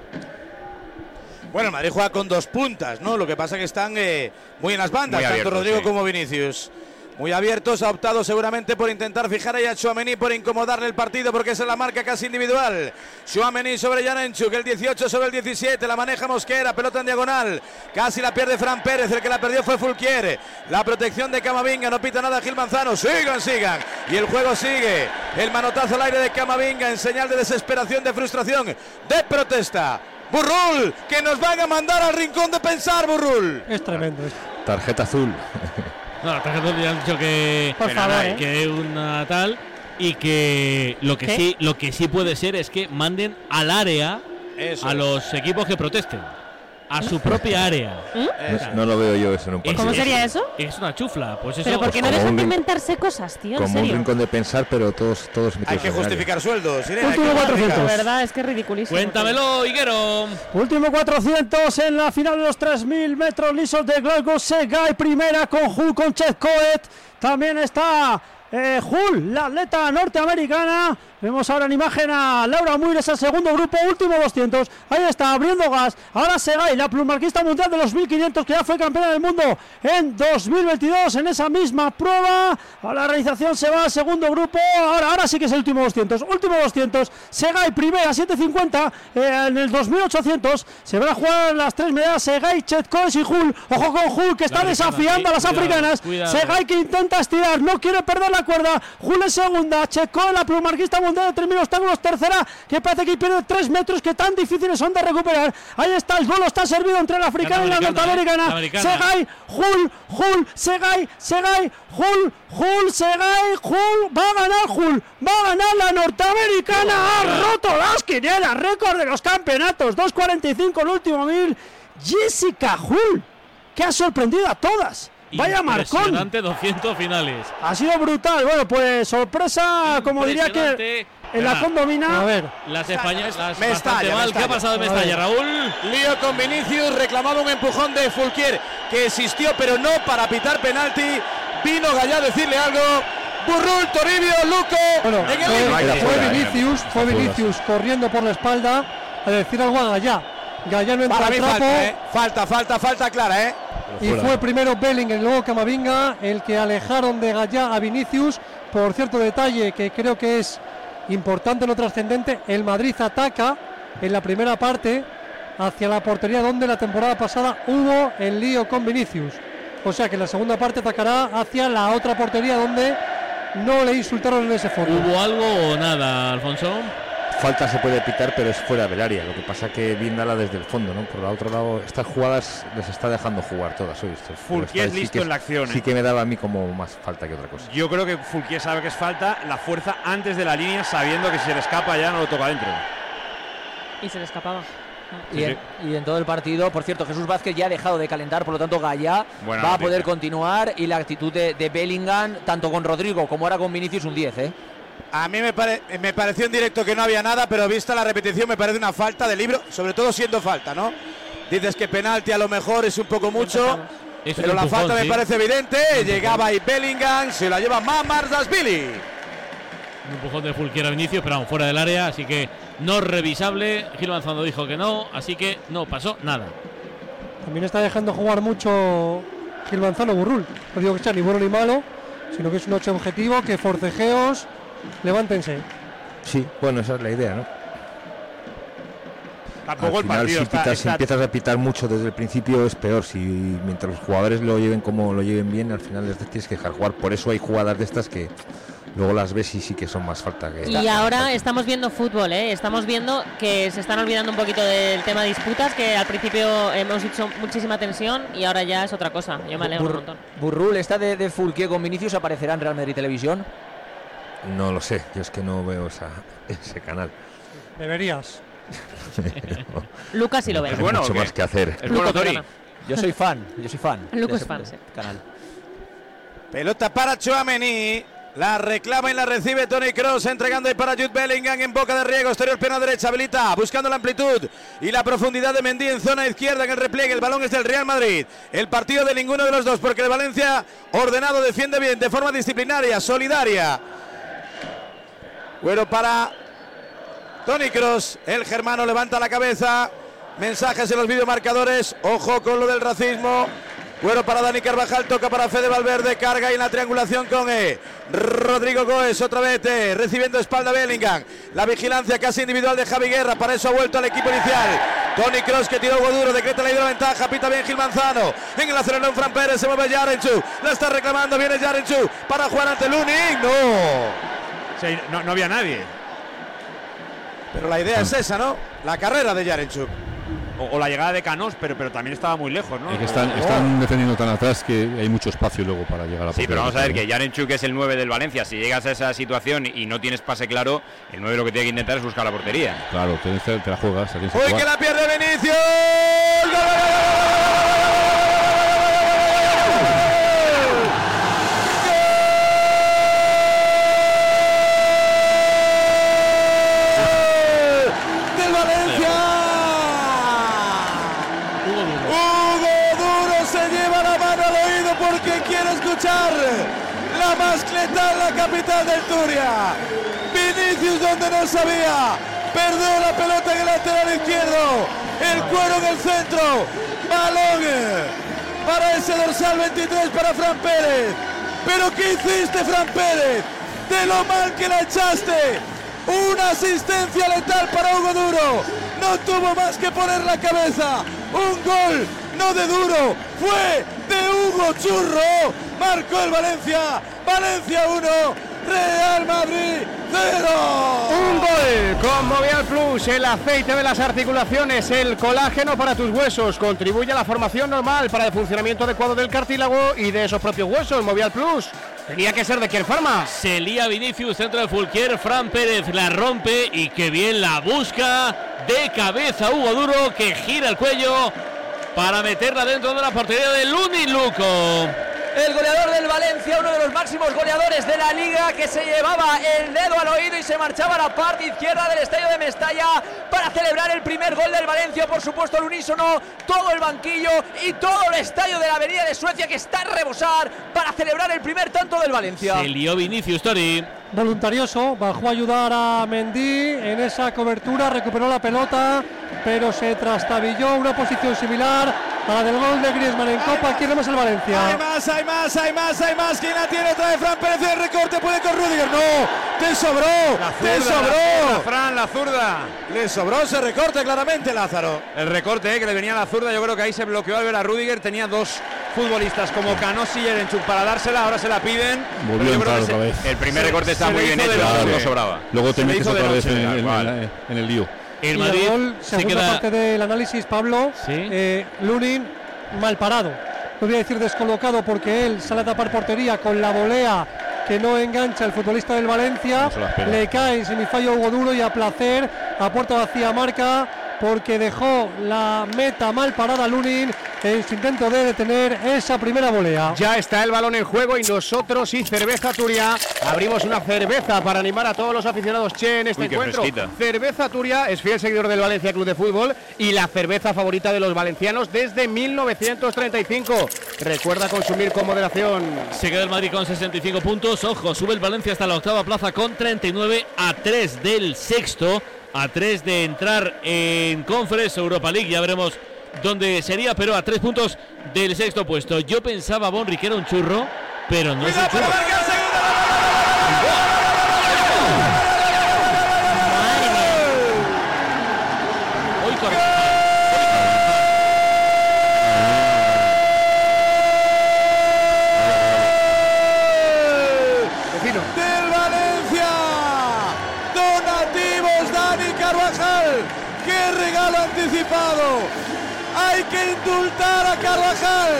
Bueno, el Madrid juega con dos puntas, ¿no? Lo que pasa es que están eh, muy en las bandas, Muy tanto Rodrigo sí. como Vinicius. Muy abiertos, ha optado seguramente por intentar fijar ahí a Chouameni, por incomodarle el partido, porque esa es la marca casi individual. Chouameni sobre Janenchuk, el 18 sobre el 17, la maneja Mosquera, pelota en diagonal. Casi la pierde Fran Pérez, el que la perdió fue Fulquier. La protección de Camavinga, no pita nada Gil Manzano, sigan, sigan. Y el juego sigue. El manotazo al aire de Camavinga en señal de desesperación, de frustración, de protesta. Burrul, que nos van a mandar al rincón de pensar, Burrul. Es tremendo. Tarjeta azul. No, la tarjeta ya han dicho que, Por que favor, nada, ¿eh? que es una tal y que lo que ¿Qué? sí lo que sí puede ser es que manden al área Eso a los equipos que protesten. A su propia área. No, no lo veo yo eso en un partido. ¿Cómo sería eso? Es una chufla, pues eso. Pero ¿por qué no dejan un de inventarse cosas, tío? En Como un serio. rincón de pensar, pero todos, todos Hay que en justificar sueldos. Irene, hay que Último justificar. 400. De verdad, es que es ridiculísimo. Cuéntamelo, Higuero. Último 400 en la final de los 3.000 metros lisos de Glasgow. Segai primera con Hull con Chet Coet. También está eh, Hull, la atleta norteamericana. Vemos ahora en imagen a Laura Muires, el segundo grupo, último 200. Ahí está, abriendo gas. Ahora Segai, la plumarquista mundial de los 1500, que ya fue campeona del mundo en 2022 en esa misma prueba. A la realización se va al segundo grupo. Ahora, ahora sí que es el último 200. Último 200. Segai primera, 750. eh, en el 2800 se van a jugar las tres medallas. Segai, Chetkoes y Hull. Ojo con Hull que está La americana, desafiando a las cuidado, africanas. cuidado. Segai que intenta estirar, no quiere perder la cuerda. Hull en segunda. Chetkoes, la plumarquista mundial de 3000 obstáculos, tercera. Que parece que pierde 3 metros que tan difíciles son de recuperar. Ahí está el gol, está servido entre la africana y la eh, norteamericana. la americana. Segai, Hull, Hull, Segai, Segai, Hull, Hull, Segai, Hull, va a ganar Hull, va a ganar la norteamericana, ha roto las quinielas, récord de los campeonatos, 2.45 el último mil, Jessica Hull, que ha sorprendido a todas, vaya marcón, Impresionante 200 finales. ha sido brutal, bueno pues sorpresa, como diría que en la Verá, condomina, A ver, Las españolas las Me estalla, me mal. ¿Qué ha pasado en Mestalla. Raúl? Lío con Vinicius, reclamaba un empujón de Fulquier que existió, pero no para pitar penalti. Vino Gallá a decirle algo. Burrul, Toribio, Luco. bueno, en el fue, Vinicius, fue. Vinicius corriendo por la espalda a decir algo a Gallá. Gallá no entra Para mí trapo falta, ¿eh? Falta, falta, falta clara, ¿eh? Y fue primero Bellingham y luego Camavinga el que alejaron de Gallá a Vinicius. Por cierto detalle que creo que es importante, no trascendente, el Madrid ataca en la primera parte hacia la portería donde la temporada pasada hubo el lío con Vinicius. O sea que en la segunda parte atacará hacia la otra portería donde no le insultaron en ese fondo. ¿Hubo algo o nada, Alfonso? Falta se puede pitar, pero es fuera del área. Lo que pasa que Vindala desde el fondo, ¿no? Por el otro lado, estas jugadas les está dejando jugar todas hoy. Estos- Fulquier sí listo que es- en la acción, Sí ¿eh? que me daba a mí como más falta que otra cosa. Yo creo que Fulquier sabe que es falta la fuerza antes de la línea, sabiendo que si se le escapa ya no lo toca adentro. Y se le escapaba. Y en, y en todo el partido, por cierto, Jesús Vázquez ya ha dejado de calentar, por lo tanto Gallá Buena va a poder continuar y la actitud de, de Bellingham, tanto con Rodrigo como ahora con Vinicius, un 10, ¿eh? A mí me, pare- me pareció en directo que no había nada, pero vista la repetición me parece una falta de libro, sobre todo siendo falta, ¿no? Dices que penalti a lo mejor es un poco mucho, Es pero la empujón, falta me parece evidente. Llegaba ahí Bellingham, se la lleva Billy. Un empujón de Fulquier a Vinicius, pero aún fuera del área, así que no revisable. Gil Manzano dijo que no, así que no pasó nada. También está dejando jugar mucho Gil Manzano Burrul. No digo que sea ni bueno ni malo, sino que es un ocho objetivo, que forcejeos, levántense. Sí, bueno, esa es la idea, ¿no? Tampoco Al el final, partido si, está, pitas- si está- empiezas a pitar mucho desde el principio es peor. Si mientras los jugadores lo lleven como lo lleven bien, al final les tienes que dejar jugar. Por eso hay jugadas de estas que luego las ves y sí que son más falta que. Y ahora estamos viendo fútbol, ¿eh? estamos viendo que se están olvidando un poquito del tema de disputas, que al principio hemos hecho muchísima tensión y ahora ya es otra cosa. Yo me alegro un Bur- montón. Burrul está de, de Fulquier con Vinicius, aparecerá en Real Madrid Televisión. No lo sé, yo es que no veo esa- ese canal. Deberías. Lucas sí lo ve. Hay mucho más que hacer. Es bueno, Tony. Yo soy fan, yo soy fan. Lucas fan, de ese sí. Canal. Pelota para Chouameni. La reclama y la recibe Tony Cross, entregando ahí para Jude Bellingham en boca de riego, exterior pierna derecha, habilita, buscando la amplitud y la profundidad de Mendy en zona izquierda en el repliegue. El balón es del Real Madrid. El partido de ninguno de los dos, porque el Valencia ordenado defiende bien, de forma disciplinaria, solidaria. Bueno, para Tony Cross, el germano levanta la cabeza. Mensajes en los videomarcadores. Ojo con lo del racismo. Bueno para Dani Carvajal, toca para Fede Valverde, carga y en la triangulación con E. Rodrigo Goes, otra vez eh, recibiendo espalda Bellingham. La vigilancia casi individual de Javi Guerra, para eso ha vuelto al equipo inicial. Tony Cross que tiró duro, decreta la hidroventaja, pita bien Gil Manzano. En el acelerón Fran Pérez, se mueve Yarenchu. La está reclamando, viene Yarenchu para jugar ante Lunin. No. No, no había nadie. Pero la idea es esa, ¿no? La carrera de Yarenchuk. o, la llegada de Canós, pero, pero también estaba muy lejos, ¿no? Es que están, Oh. están defendiendo tan atrás que hay mucho espacio luego para llegar a la Sí, pero vamos a ver que Yarenchuk es el 9 del Valencia. Si llegas a esa situación y no tienes pase claro, el 9 lo que tiene que intentar es buscar la portería. Claro, te, te la juegas. Uy, que la pierde Vinicius. En la capital del Turia. Vinicius donde no sabía. Perdió la pelota en el lateral izquierdo. El cuero en el centro. Balón para ese dorsal 23 para Fran Pérez. Pero ¿qué hiciste Fran Pérez? De lo mal que la echaste. Una asistencia letal para Hugo Duro. No tuvo más que poner la cabeza. Un gol, no de Duro, fue de Hugo Churro. Marcó el Valencia. Valencia 1, Real Madrid 0. Un gol con Movial Plus, el aceite de las articulaciones, el colágeno para tus huesos, contribuye a la formación normal para el funcionamiento adecuado del cartílago y de esos propios huesos. Movial Plus tenía que ser de Kier Pharma. Se lía Vinicius, centro de Fulquier, Fran Pérez la rompe y que bien la busca de cabeza Hugo Duro que gira el cuello para meterla dentro de la portería de Luni Luco. El goleador del Valencia, uno de los máximos goleadores de la liga, que se llevaba el dedo al oído y se marchaba a la parte izquierda del estadio de Mestalla para celebrar el primer gol del Valencia. Por supuesto, al unísono, todo el banquillo y todo el estadio de la Avenida de Suecia que está a rebosar para celebrar el primer tanto del Valencia. Se lió Vinicius Tori. voluntarioso, bajó a ayudar a Mendy en esa cobertura, recuperó la pelota, pero se trastabilló una posición similar a la del gol de Griezmann en Copa. Quiere más el Hay Valencia. más, hay más, hay más, hay más. ¿Quién la tiene? Trae Fran Pérez el recorte, puede con Rudiger. No, te sobró, te zurda, la sobró. zurda, Fran, la zurda. Le sobró ese recorte claramente, Lázaro. El recorte eh, que le venía a la zurda, yo creo que ahí se bloqueó al ver a Rudiger. Tenía dos futbolistas como Canos y Yerenchuk para dársela, ahora se la piden. Se- otra vez. El primer recorte está se muy bien hecho, la no sobraba. Luego te metes otra vez en el lío. El y Madrid el gol, se segunda queda. parte del análisis, Pablo, Sí. eh, Lunin mal parado. No voy a decir descolocado porque él sale a tapar portería con la volea que no engancha el futbolista del Valencia. No. Le cae en semifallo Hugo Duro y a placer a puerta vacía marca porque dejó la meta mal parada Lunin en su intento de detener esa primera volea. Ya está el balón en juego y nosotros y Cerveza Turia abrimos una cerveza para animar a todos los aficionados Che en este Uy, encuentro. fresquita. Cerveza Turia es fiel seguidor del Valencia Club de Fútbol y la cerveza favorita de los valencianos desde 1935. Recuerda consumir con moderación. Se queda el Madrid con 65 puntos. Ojo, sube el Valencia hasta la octava plaza con 39 a 3 del sexto. A 3 de entrar en Conference Europa League. Ya veremos dónde sería, pero a 3 puntos del sexto puesto. Yo pensaba, Bonri, que era un churro, pero no es un churro. Hay que indultar a Carvajal.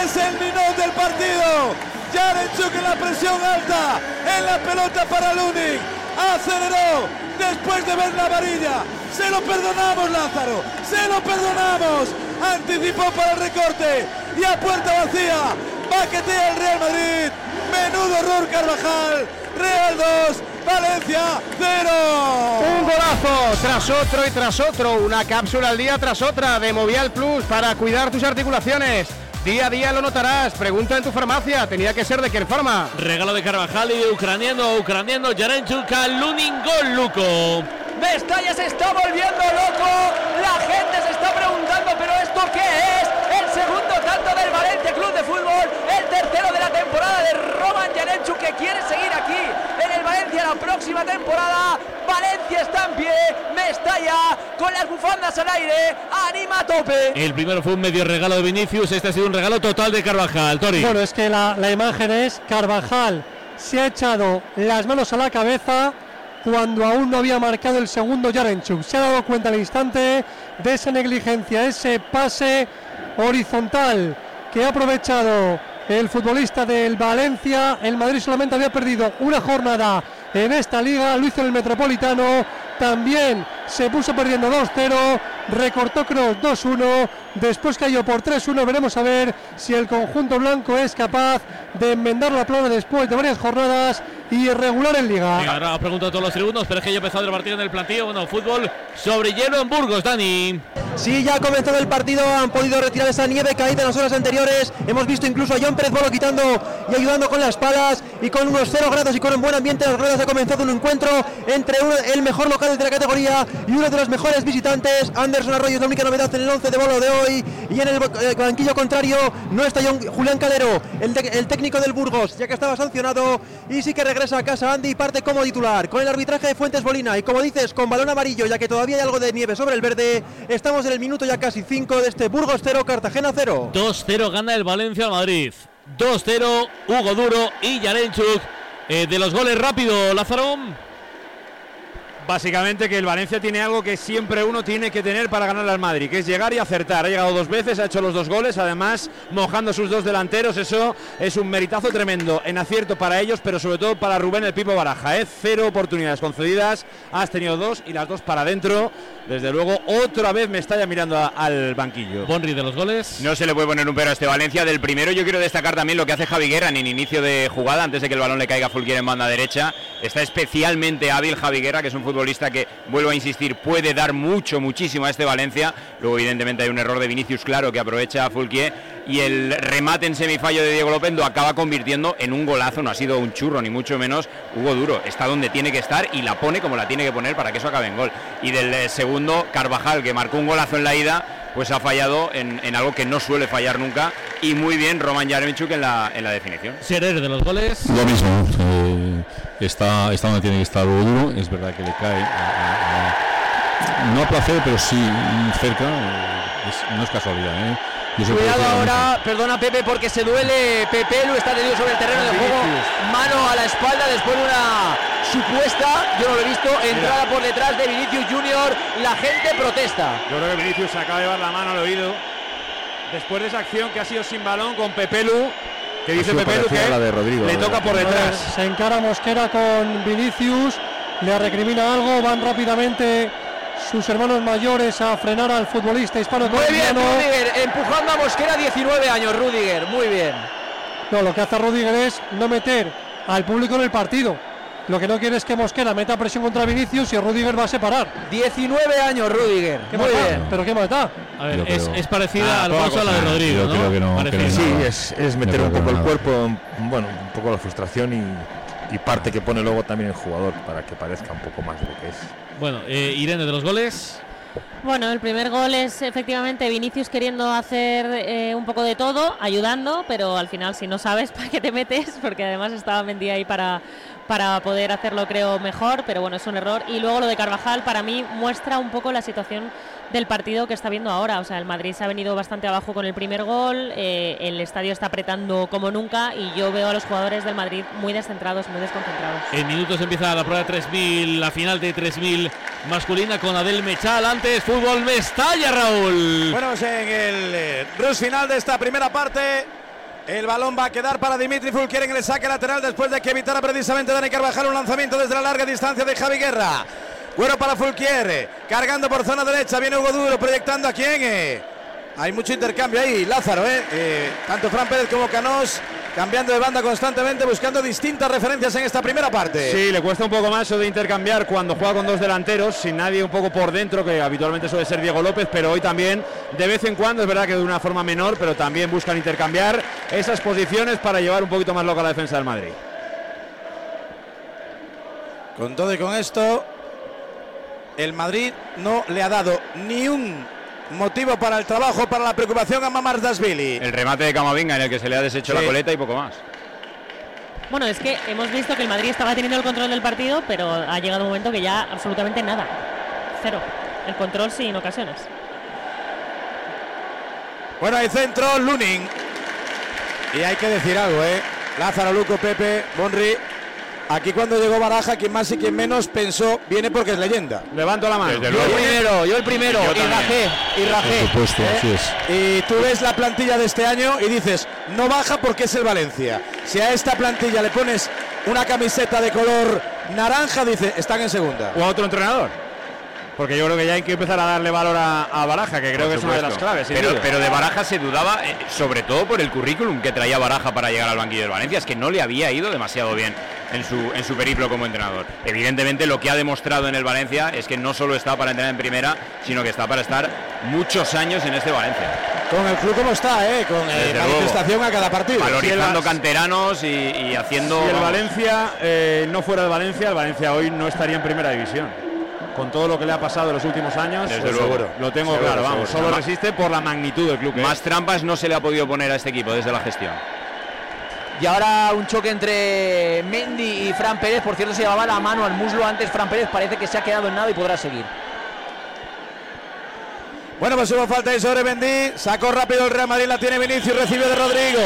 Es el minuto del partido. Yarenchuk en la presión alta. En la pelota para Lunin. Aceleró después de ver la varilla. Se lo perdonamos, Lázaro. Se lo perdonamos. Anticipó para el recorte. Y a puerta vacía. Paquetea el Real Madrid. Menudo error Carvajal. Real 2, Valencia 0. Un golazo tras otro y tras otro, una cápsula al día tras otra de Movial Plus para cuidar tus articulaciones. Día a día lo notarás. Pregunta en tu farmacia. Tenía que ser de Kier Pharma. Regalo de Carvajal y de ucraniano, ucraniano, Yarenchuk al Lunin gol, Luco. Mestalla se está volviendo loco. La gente se está preguntando, ¿pero esto qué es? El segundo tanto del Valencia Club de Fútbol. El tercero de la temporada de Roman Yarenchu que quiere seguir aquí en el Valencia la próxima temporada. Valencia está en pie. Mestalla con las bufandas al aire. Anima a tope. El primero fue un medio regalo de Vinicius, este ha sido un regalo total de Carvajal, Tori. Bueno, es que la, la imagen es Carvajal se ha echado las manos a la cabeza cuando aún no había marcado el segundo Yarenchuk. Se ha dado cuenta al instante de esa negligencia, ese pase horizontal que ha aprovechado el futbolista del Valencia. El Madrid solamente había perdido una jornada en esta liga, lo hizo el Metropolitano. También se puso perdiendo 2-0, recortó Cross 2-1, después cayó por 3-1. Veremos a ver si el conjunto blanco es capaz de enmendar la plana después de varias jornadas y regular en liga. Y ahora pregunto a todos los tribunos, pero es que ya ha empezado el partido en el plantillo. Bueno, fútbol sobre hielo en Burgos, Dani. Sí, ya ha comenzado el partido, han podido retirar esa nieve caída en las horas anteriores. Hemos visto incluso a John Pérez Bolo quitando y ayudando con las palas y con unos 0 grados y con un buen ambiente en las ruedas ha comenzado un encuentro entre uno- el mejor local de la categoría y uno de los mejores visitantes. Anderson Arroyo es la única novedad en el 11 de bolo de hoy y en el eh, banquillo contrario no está Julián Calero, el, el técnico del Burgos, ya que estaba sancionado y sí que regresa a casa Andy y parte como titular con el arbitraje de Fuentes Bolina y como dices con balón amarillo ya que todavía hay algo de nieve sobre el verde. Estamos en el minuto ya casi 5 de este Burgos 0 Cartagena 0. 2-0 gana el Valencia al Madrid. 2-0 Hugo Duro y Yarenchuk. Eh, de los goles rápido, Lázaro. Básicamente que el Valencia tiene algo que siempre uno tiene que tener para ganar al Madrid, que es llegar y acertar. Ha llegado dos veces, ha hecho los dos goles, además mojando sus dos delanteros. Eso es un meritazo tremendo en acierto para ellos, pero sobre todo para Rubén el Pipo Baraja. ¿eh? Cero oportunidades concedidas, has tenido dos y las dos para adentro. Desde luego, otra vez me está ya mirando a- al banquillo. Bonri de los goles. No se le puede poner un pero a este Valencia. Del primero yo quiero destacar también lo que hace Javi Guerra en el inicio de jugada, antes de que el balón le caiga a Fulquier en banda derecha. Está especialmente hábil Javi Guerra, que es un futbolista que, vuelvo a insistir, puede dar mucho, muchísimo a este Valencia. Luego, evidentemente, hay un error de Vinicius claro que aprovecha a Fulquier. Y el remate en semifallo de Diego López acaba convirtiendo en un golazo. No ha sido un churro, ni mucho menos. Hugo Duro está donde tiene que estar y la pone como la tiene que poner para que eso acabe en gol. Y del eh, segundo, Carvajal, que marcó un golazo en la ida, pues ha fallado en, en algo que no suele fallar nunca. Y muy bien Roman Yaremchuk en la, en la definición. Serer de los goles. Lo mismo, eh, está, está donde tiene que estar Hugo Duro, es verdad que le cae a- a- a- no a placer, pero sí cerca, eh, es- no es casualidad. ¿eh? Cuidado ahora, perdona Pepe porque se duele Pepe, lo está tendido sobre el terreno de juego, mano a la espalda después de una supuesta, yo no lo he visto, entrada por detrás de Vinicius Junior, la gente protesta. Yo creo que Vinicius se acaba de llevar la mano al oído después de esa acción que ha sido sin balón con Pepelu, que dice sido Pepelu que a la de Rodrigo, le la toca por detrás. Se encara Mosquera con Vinicius, le recrimina algo, van rápidamente sus hermanos mayores a frenar al futbolista hispano Muy bien Rudiger, empujando a Mosquera 19 años Rudiger, muy bien. No, lo que hace Rudiger es no meter al público en el partido. Lo que no quiere es que Mosquera meta presión contra Vinicius y Rudiger va a separar. 19 años Rudiger, ¿Qué muy da? bien. ¿Pero qué más da? A ver, es, es parecida Ah, al paso a la de. Rodrigo, Yo ¿no? creo que no, Parecida. que no. Sí, es, es meter un poco el cuerpo, bueno, un poco la frustración y, y parte que pone luego también el jugador para que parezca un poco más de lo que es. Bueno, eh, Irene de los goles. Bueno, el primer gol es efectivamente Vinicius queriendo hacer eh, un poco de todo, ayudando, pero al final si no sabes para qué te metes, porque además estaba Mendy ahí para, para poder hacerlo creo mejor, pero bueno, es un error. Y luego lo de Carvajal para mí muestra un poco la situación del partido que está viendo ahora. O sea, el Madrid se ha venido bastante abajo con el primer gol, eh, el estadio está apretando como nunca y yo veo a los jugadores del Madrid muy descentrados, muy desconcentrados. En minutos empieza la prueba de 3000, la final de 3000 masculina con Adel Mechal. Antes, fútbol Mestalla, Raúl. Bueno, pues en el eh, rush final de esta primera parte. El balón va a quedar para Dimitri Fulquier en el saque lateral después de que evitara precisamente Dani Carvajal un lanzamiento desde la larga distancia de Javi Guerra. Güero para Fulquier, cargando por zona derecha, viene Hugo Duro proyectando a quién. eh. Hay mucho intercambio ahí, Lázaro, eh. Eh, tanto Fran Pérez como Canós cambiando de banda constantemente, buscando distintas referencias en esta primera parte. Sí, le cuesta un poco más eso de intercambiar cuando juega con dos delanteros, sin nadie un poco por dentro, que habitualmente suele ser Diego López, pero hoy también, de vez en cuando, es verdad que de una forma menor, pero también buscan intercambiar esas posiciones para llevar un poquito más loca la defensa del Madrid. Con todo y con esto, el Madrid no le ha dado ni un motivo para el trabajo, para la preocupación a Mamar Dasvili. El remate de Camavinga en el que se le ha deshecho Sí. la coleta y poco más. Bueno, es que hemos visto que el Madrid estaba teniendo el control del partido, pero ha llegado un momento que ya absolutamente nada. Cero. El control sin ocasiones. Bueno, hay centro, Lunin. Y hay que decir algo, ¿eh? Lázaro, Luco, Pepe, Bonri. Aquí cuando llegó Baraja, quien más y quien menos pensó, viene porque es leyenda. Levanto la mano. Yo el primero, yo el primero. Yo y rajé, y rajé. Por supuesto, ¿eh? así es. Y tú ves la plantilla de este año y dices, no baja porque es el Valencia. Si a esta plantilla le pones una camiseta de color naranja, dice, están en segunda. O a otro entrenador. Porque yo creo que ya hay que empezar a darle valor a, a Baraja, que creo que es una de las claves. Pero, pero de Baraja se dudaba, eh, sobre todo por el currículum que traía Baraja para llegar al banquillo del Valencia. Es que no le había ido demasiado bien en su, en su periplo como entrenador. Evidentemente, lo que ha demostrado en el Valencia es que no solo está para entrenar en primera, sino que está para estar muchos años en este Valencia. Con el club como está, ¿eh? con eh, luego. manifestación a cada partido. Valorizando Si el- canteranos y, y haciendo. Si el vamos, Valencia eh, no fuera el Valencia, el Valencia hoy no estaría en primera división. Con todo lo que le ha pasado en los últimos años, Desde pues luego. seguro. lo tengo Seguro, claro, vamos, seguro. solo resiste por la magnitud del club. que Más es. trampas no se le ha podido poner a este equipo desde la gestión. Y ahora un choque entre Mendy y Fran Pérez. Por cierto, se llevaba la mano al muslo antes. Fran Pérez parece que se ha quedado en nada y podrá seguir. Bueno, pues hubo falta ahí sobre Mendy. Sacó rápido el Real Madrid, la tiene Vinicius, recibe de Rodrigo.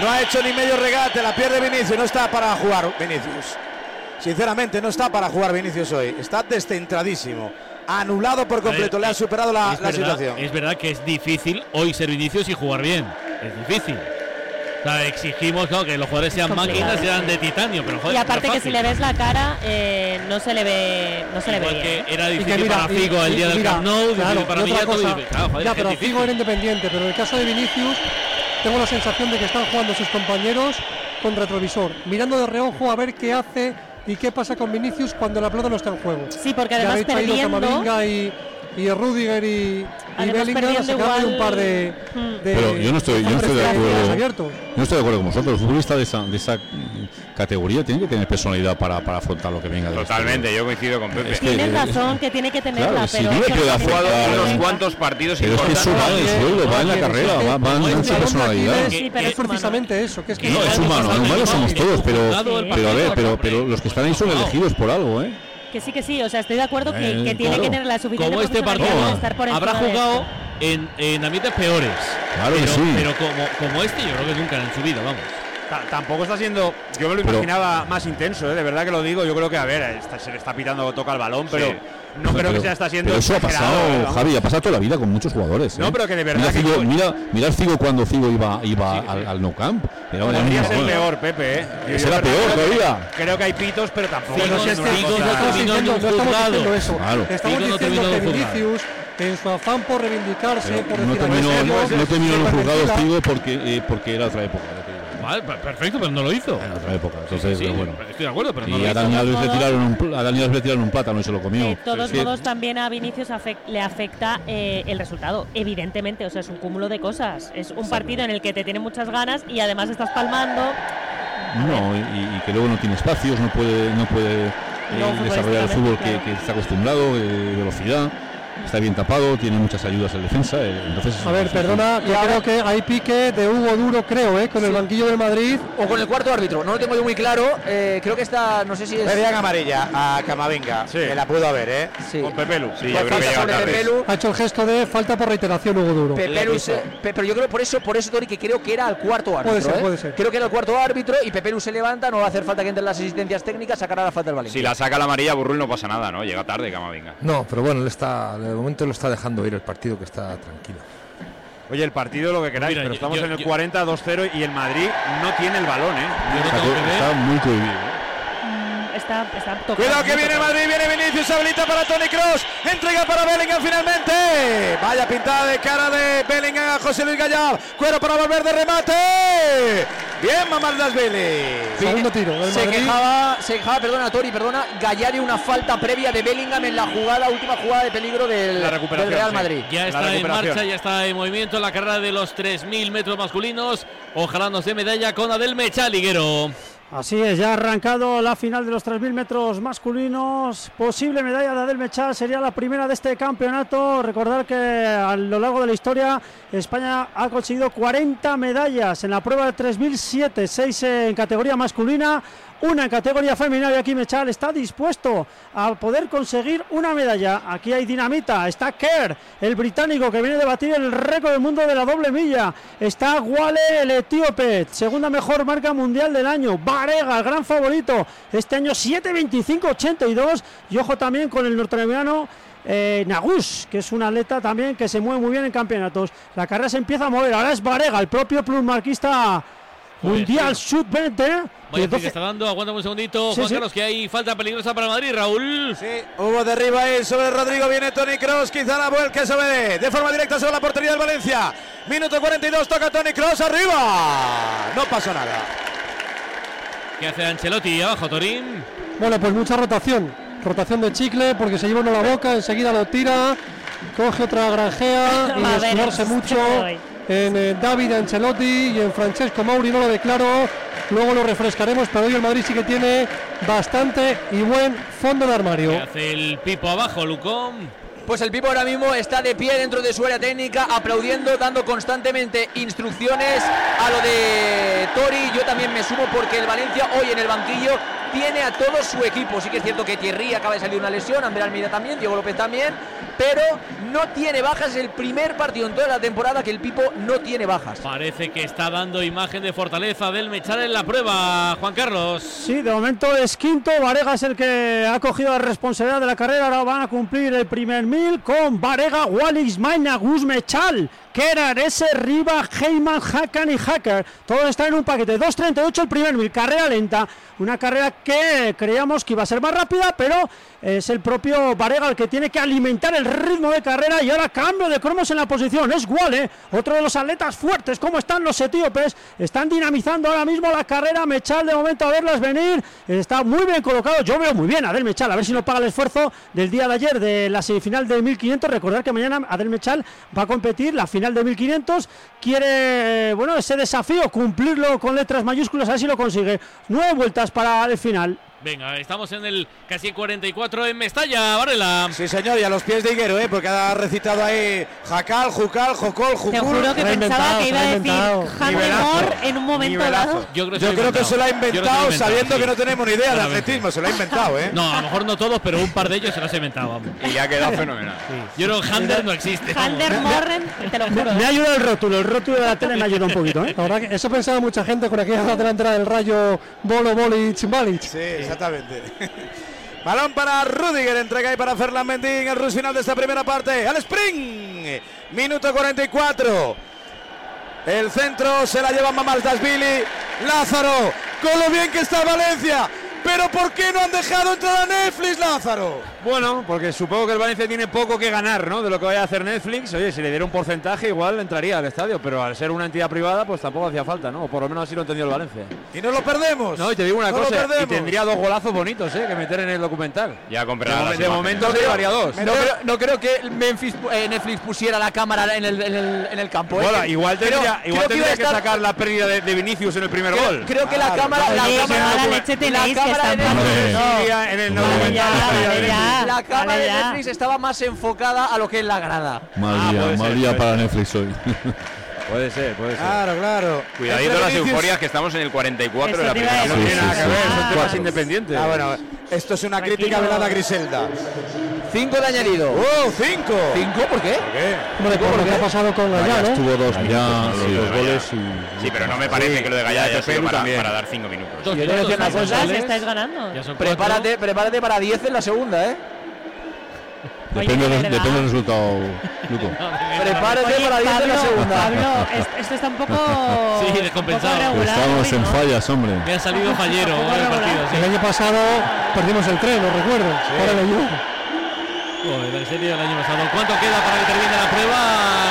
No ha hecho ni medio regate, la pierde Vinicius. No está para jugar Vinicius. Sinceramente, no está para jugar Vinicius hoy. Está descentradísimo. Anulado por completo, le ha superado la, es la verdad, situación. Es verdad que es difícil hoy ser Vinicius y jugar bien. Es difícil. O sea, exigimos que los jugadores sean máquinas, sean de titanio, pero joder, Y aparte que si le ves la cara, eh, no se le ve, no se le ve que era Y difícil mira, para y- Figo el y- día del mira, Camp Nou, difícil claro, para y mí otra cosa, difícil. Claro, joder, ya, pero. Figo era independiente, pero en el caso de Vinicius tengo la sensación de que están jugando sus compañeros con retrovisor, mirando de reojo a ver qué hace y qué pasa con Vinicius cuando la pelota no está en juego. Sí, porque además perdiendo- y, y Rudiger y, y Bellingham perdiendo sacarle un igual- par de, Hmm. de- Pero yo no estoy, yo no estoy de acuerdo. no estoy de acuerdo con vosotros. Los futbolistas de esa, de esa categoría tienen que tener personalidad para, para afrontar lo que venga Totalmente, yo coincido con Pepe. Es que- Tienes es- razón que tiene que tenerla, Claro, pero no tiene afrontar- que unos cuantos partidos Pero es que es humano el sueldo, va en la carrera, va, va en su personalidad. Sí, pero es precisamente eso, que es que No, es humano, humanos somos todos, pero, pero a ver, pero, pero los que están ahí son elegidos por algo, ¿eh? Que sí, que sí, o sea, estoy de acuerdo que, Eh, que tiene claro. que tener la suficiente Como este partido profesionalidad para estar por habrá jugado en, en ambientes peores. Claro que pero, sí. Pero como, como este, yo creo que nunca en su vida, vamos. Ta- Tampoco está siendo, yo me lo Pero- imaginaba más intenso, ¿eh? de verdad que lo digo. Yo creo que, a ver, está- se le está pitando, toca el balón, pero no creo que sea está siendo. Pero eso ha pasado, ¿eh? Javi, ha pasado toda la vida con muchos jugadores. No, ¿eh? pero que de verdad Mira, que Figo, mira, mira Figo cuando Figo iba, iba al, al Nou Camp. Era Podría ser cosa. peor, Pepe. ¿eh? Yo creo- peor que- todavía. Creo que hay pitos, pero tampoco. Figo no es una Figo, no estamos terminó en diciendo, un no estamos juzgado. diciendo eso. Claro. Estamos Figo no diciendo terminó que. Vinicius, en su afán por reivindicarse, Pero por no terminó, "Aquí no, estamos", no terminó en un se juzgado perfila- Figo porque, eh, porque era otra época. Vale, perfecto, pero no lo hizo. Era otra época. Entonces, Sí, pero bueno. Estoy de acuerdo, pero no Y lo a hizo. Dani Alves le tiraron un, pl- a Dani Alves le tiraron un plátano y se lo comió. De todos modos, también a Vinicius afec- le afecta eh, el resultado, evidentemente. O sea, es un cúmulo de cosas. Es un partido en el que te tiene muchas ganas y además estás palmando. No, y, y que luego no tiene espacios, no puede, no puede eh, No, desarrollar el fútbol que, que está acostumbrado, eh, velocidad, está bien tapado, tiene muchas ayudas en defensa. eh, entonces, A ver, perdona, yo creo que hay pique de Hugo Duro, creo, ¿eh? con el banquillo del Madrid. O con el cuarto árbitro, no lo tengo yo muy claro. eh, creo que está, no sé si es. Pedían amarilla a Camavinga, Sí. que la pudo haber, ¿eh? Sí. Con Pepelu. Sí, yo creo que. Pepelu. Ha hecho el gesto de falta por reiteración Hugo Duro. Pepelus, eh, Pe- pero yo creo por eso, por eso Tori, que creo que era el cuarto árbitro. Puede ser, ¿eh? puede ser. Creo que era el cuarto árbitro y Pepelus se levanta, no va a hacer falta que entren las asistencias técnicas, sacará la falta del Valencia. Si la saca la amarilla, Burrul no pasa nada, ¿no? Llega tarde, Camavinga. No, pero bueno, él está, de momento lo está dejando ir el partido que está tranquilo. Oye, el partido lo que queráis, Mira, pero yo- estamos yo- en el yo- 40-2-0 y el Madrid no tiene el balón, ¿eh? Yo no está, tengo que ver. está muy cohibido. ¿eh? Está, está tocado, Cuidado que viene. Madrid, viene Vinicius, habilita para Tony Cross, entrega para Bellingham finalmente. Vaya pintada de cara de Bellingham a José Luis Gallab, cuero para volver de remate. Bien, Mamardasvili. Segundo tiro Se quejaba, se quejaba, perdona Tori, perdona, Gallari una falta previa de Bellingham en la jugada, última jugada de peligro del, La recuperación, del Real sí. Madrid. Ya La está en marcha, ya está en movimiento la carrera de los 3.000 metros masculinos. Ojalá nos dé medalla con Adel Mechaliguero. Así es, ya ha arrancado la final de los 3.000 metros masculinos. Posible medalla de Adel Mechal sería la primera de este campeonato. Recordar que a lo largo de la historia España ha conseguido 40 medallas en la prueba de 3.007, 6 en categoría masculina, una en categoría femenina y aquí Mechal está dispuesto a poder conseguir una medalla. Aquí hay dinamita, está Kerr, el británico que viene de batir el récord del mundo de la doble milla. Está Wale, el etíope, segunda mejor marca mundial del año. Varega, el gran favorito. Este año 7.25.82. Y ojo también con el norteamericano eh, Nagus, que es un atleta también que se mueve muy bien en campeonatos. La carrera se empieza a mover. Ahora es Varega, el propio plusmarquista mundial sub-20. Vaya que está dando, aguántame un segundito, Sí, Juan sí. Carlos, que hay falta peligrosa para Madrid, Raúl. Sí, hubo derriba ahí sobre Rodrigo, viene Tony Cross, quizá la vuelca sobre de forma directa sobre la portería del Valencia. Minuto 42, toca Tony Cross, arriba. No pasó nada. ¿Qué hace Ancelotti abajo, Torín? Bueno, pues mucha rotación. Rotación de chicle porque se lleva uno a la boca, enseguida lo tira, coge otra granjea y escudarse ¿qué mucho doy? En eh, David Ancelotti y en Francesco Mauri, no lo declaro. Luego lo refrescaremos, pero hoy el Madrid sí que tiene bastante y buen fondo de ¿Qué armario. hace el Pipo abajo, Lucón? Pues el Pipo ahora mismo está de pie dentro de su área técnica, aplaudiendo, dando constantemente instrucciones a lo de Tori. Yo también me sumo porque el Valencia hoy en el banquillo tiene a todo su equipo. Sí que es cierto que Thierry acaba de salir de una lesión, André Almeida también, Diego López también, pero no tiene bajas. Es el primer partido en toda la temporada que el Pipo no tiene bajas. Parece que está dando imagen de fortaleza del Mechar en la prueba, Juan Carlos. Sí, de momento es quinto. Varega es el que ha cogido la responsabilidad de la carrera. Ahora van a cumplir el primer mil con Varega, Wallis, Maina, Gus Mechal, Kerar, S, Riva, Heyman, Hakan y Hacker. Todos están en un paquete. 2.38 el primer mil. Carrera lenta. Una carrera que creíamos que iba a ser más rápida, pero es el propio Varega el que tiene que alimentar el ritmo de carrera. Y ahora cambio de cromos en la posición. Es Wale, otro de los atletas fuertes. ¿Cómo están los etíopes? Están dinamizando ahora mismo la carrera. Mechal de momento a verlas venir. Está muy bien colocado. Yo veo muy bien a Adel Mechal. A ver si no paga el esfuerzo del día de ayer de la semifinal de 1500. Recordar que mañana Adel Mechal va a competir la final de 1500. Quiere, bueno, ese desafío, cumplirlo con letras mayúsculas. A ver si lo consigue. Nueve vueltas para el final. Venga, estamos en el casi 44 en Mestalla, Varela. Sí, señor, y a los pies de Higuero, ¿eh? porque ha recitado ahí Jacal, Jucal, Jocol, Jucul. Te juro que pensaba que iba a decir Handemore en un momento dado. Yo creo, Yo creo que se lo ha inventado sabiendo sí. que no tenemos ni idea de atletismo, se lo ha inventado, ¿eh? No, a lo mejor no todos, pero un par de ellos se los he inventado. vamos. Y le ha quedado fenomenal. Yo creo que Hander no existe. Hander Morren, te lo juro. Me ha ayudado el rótulo. El rótulo de la tele me ayuda un poquito. ¿eh? La verdad que eso pensaba mucha gente con aquella delantera del rayo Bolo Bolic Balic. Sí, exactamente. Balón para Rudiger, entrega ahí para Ferland Mendy en el rush final de esta primera parte. Al Spring, minuto 44. El centro se la lleva Mamaldasvili. Lázaro, con lo bien que está Valencia. Pero ¿por qué no han dejado entrar a Netflix, Lázaro? Bueno, porque supongo que el Valencia tiene poco que ganar, ¿no? De lo que vaya a hacer Netflix. Oye, si le diera un porcentaje, igual entraría al estadio, pero al ser una entidad privada, pues tampoco hacía falta, ¿no? O por lo menos así lo entendió el Valencia. Y no lo perdemos. No, y te digo una No lo cosa, y tendría dos golazos bonitos, ¿eh? Que meter en el documental. Ya comprará de momento se llevaría dos. No creo, no creo que Memphis, eh, Netflix pusiera la cámara en el, en el, en el campo. ¿eh? Bueno, igual tendría, creo igual tendría que, sacar la pérdida de, de Vinicius en el primer Creo, gol. creo que la cámara, la en el documental ya, la cámara Vale, de ya. Netflix estaba más enfocada a lo que es la grada. Mal Ah, día, puede mal ser, día puede para Netflix hoy. Puede ser, puede ser. Claro, claro. Cuidadito Entre las Vinicius- euforias que estamos en el 44 de la primera No tiene nada que ver, son Ah. temas independientes. Ah, bueno, esto es una crítica Tranquilo. velada a Griselda. Cinco de añadido. ¡Oh, cinco! ¿Cinco? ¿Por qué? ¿Por qué? Hombre, por lo que ha pasado con Ya Gallá, ¿no? estuvo dos, los sí, dos Gallá. goles y. Sí, pero no me parece que lo de Gallá haya sido para, para dar cinco minutos. Dos Yo a decir una dos cosa, estáis ganando. Prepárate, prepárate para 10 en la segunda, ¿eh? Depende, Oye, del- de depende verdad. del resultado, Luco. Prepárate Oye, para 10 en la segunda. Pablo, esto está un poco. Sí, un descompensado. poco regular Estamos en ¿no? fallas, hombre. Me ha salido fallero el regular. partido. sí. El año pasado perdimos el tren, lo recuerdo. Ahora le ayudo. Joder, en serio, el año pasado. ¿Cuánto queda para que termine la prueba,